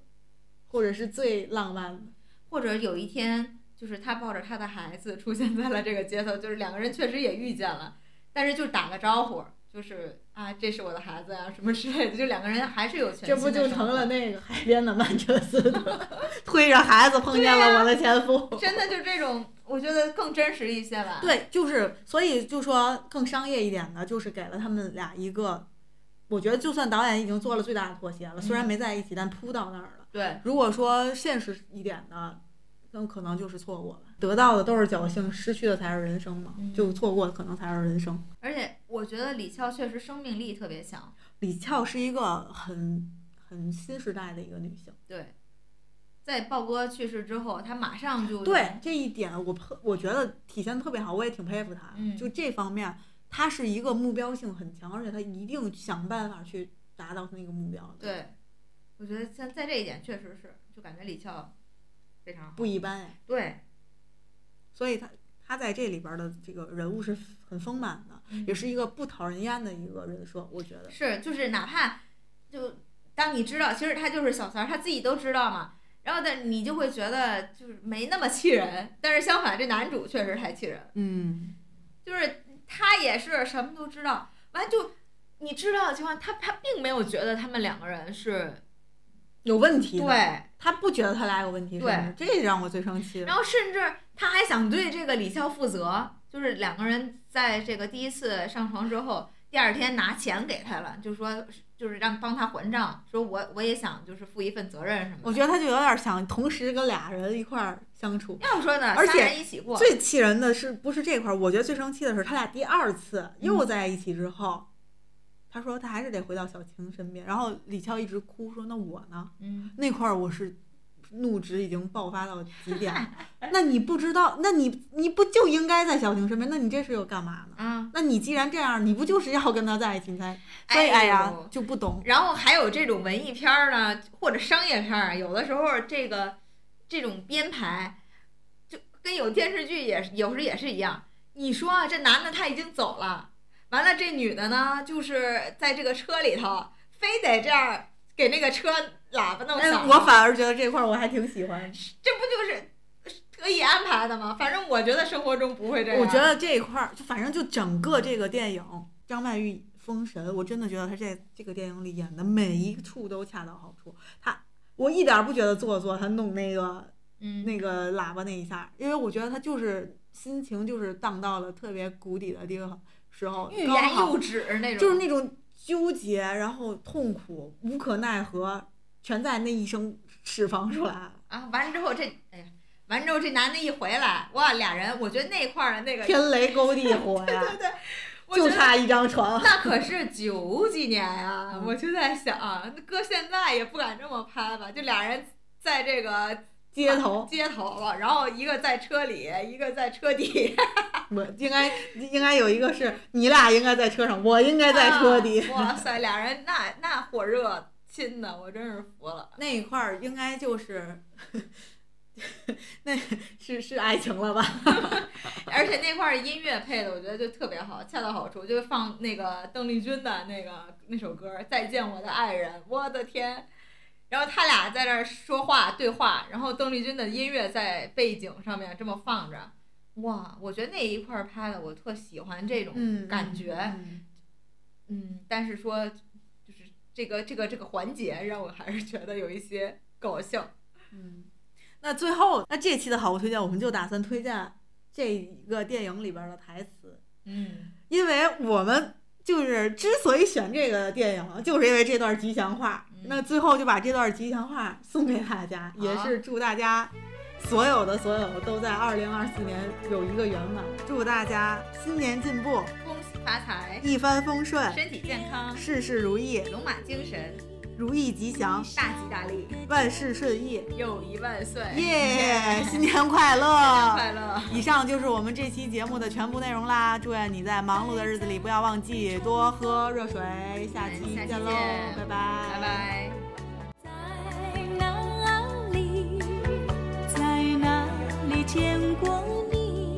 或者是最浪漫的。或者有一天，就是他抱着他的孩子出现在了这个街头，就是两个人确实也遇见了，但是就打个招呼，就是啊，这是我的孩子呀、什么之类的，就两个人还是有全这不就成了那个海边的曼彻斯特，推着孩子碰见了我的前夫。真的就这种，我觉得更真实一些吧。对，就是所以就说更商业一点的，就是给了他们俩一个，我觉得就算导演已经做了最大的妥协了，虽然嗯没在一起，但扑到那儿了。对，如果说现实一点的，那可能就是错过了，得到的都是侥幸，失去的才是人生嘛，嗯。就错过的可能才是人生。而且我觉得李翘确实生命力特别强，李翘是一个很很新时代的一个女性，对，在豹哥去世之后，她马上就对这一点我佩我觉得体现得特别好，我也挺佩服她。嗯就这方面，她是一个目标性很强，而且她一定想办法去达到那个目标的，对，我觉得像在这一点确实是，就感觉李翘非常好。不一般哎。对，所以他他在这里边的这个人物是很丰满的，嗯也是一个不讨人厌的一个人设，我觉得。是就是哪怕就当你知道，其实他就是小三儿，他自己都知道嘛。然后但你就会觉得就是没那么气人，但是相反这男主确实太气人，嗯，就是他也是什么都知道，完就你知道的情况，他他并没有觉得他们两个人是有问题。对，他不觉得他俩有问题，对这让我最生气的。然后甚至他还想对这个李笑负责，就是两个人在这个第一次上床之后，第二天拿钱给他了，就说就是让帮他还账，说我我也想就是负一份责任什么的。我觉得他就有点想同时跟俩人一块儿相处。要说呢，而且一起过，最气人的是不是这块儿？我觉得最生气的是他俩第二次又在一起之后，他说他还是得回到小青身边，然后李翘一直哭说那我呢？嗯，那块儿我是怒值已经爆发到极点了。那你不知道，那你你不就应该在小青身边？那你这是又干嘛呢？啊，那你既然这样，你不就是要跟他在一起才？所以哎哎呀，就不懂。然后还有这种文艺片儿呢，或者商业片儿，有的时候这个这种编排，就跟有电视剧也有时也是一样。你说啊这男的他已经走了，完了这女的呢，就是在这个车里头，非得这样给那个车喇叭弄哎，响。我反而觉得这块儿我还挺喜欢。这不就是特意安排的吗？反正我觉得生活中不会这样。我觉得这一块儿，就反正就整个这个电影，张曼玉封神，我真的觉得她这这个电影里演的每一处都恰到好处。她，我一点儿不觉得做作，她弄那个嗯，那个喇叭那一下，因为我觉得她就是心情就是荡到了特别谷底的地方时候，欲言又止那种。就是那种纠结，然后痛苦、无可奈何，全在那一声释放出来了。啊，完了之后这，哎呀，完之后这男的一回来，哇，俩人，我觉得那块儿的那个，天雷勾地火 呀，对对，我觉得就差一张床。那可是九几年呀、嗯我就在想，那搁现在也不敢这么拍吧？就俩人在这个街头，街头了，然后一个在车里，一个在车底，我应该应该有一个是你俩应该在车上，我应该在车底。啊哇 塞，俩人那那火热亲的，我真是服了。那一块儿应该就是，那是是爱情了吧？而且那块儿音乐配的，我觉得就特别好，恰到好处，就放那个邓丽君的那个那首歌《再见我的爱人》，我的天！然后他俩在那儿说话对话，然后邓丽君的音乐在背景上面这么放着，哇！我觉得那一块儿拍的我特喜欢这种嗯，感觉，嗯嗯，但是说就是这个这个这个环节让我还是觉得有一些搞笑。嗯。那最后，那这期的好物推荐，我们就打算推荐这一个电影里边的台词。嗯，因为我们就是之所以选这个电影，就是因为这段吉祥话。嗯。那最后就把这段吉祥话送给大家，也是祝大家所有的所有都在二零二四年有一个圆满，祝大家新年进步，恭喜发财，一帆风顺，身体健康，事事如意，龙马精神，如意吉祥，大吉大利，万事顺意，友谊万岁！耶！新年快乐！新年快乐！以上就是我们这期节目的全部内容啦！祝愿你在忙碌的日子里不要忘记多喝热水。下期下期见喽，拜拜，拜拜。在哪里，在哪里见过你？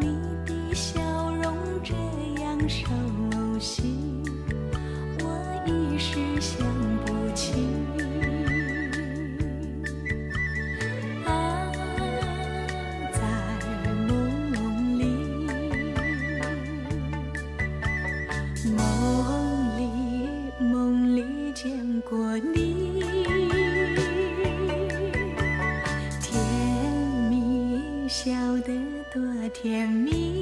你的笑容这样熟悉，是想不起。啊，在梦里，梦里梦里见过你，甜蜜笑得多甜蜜，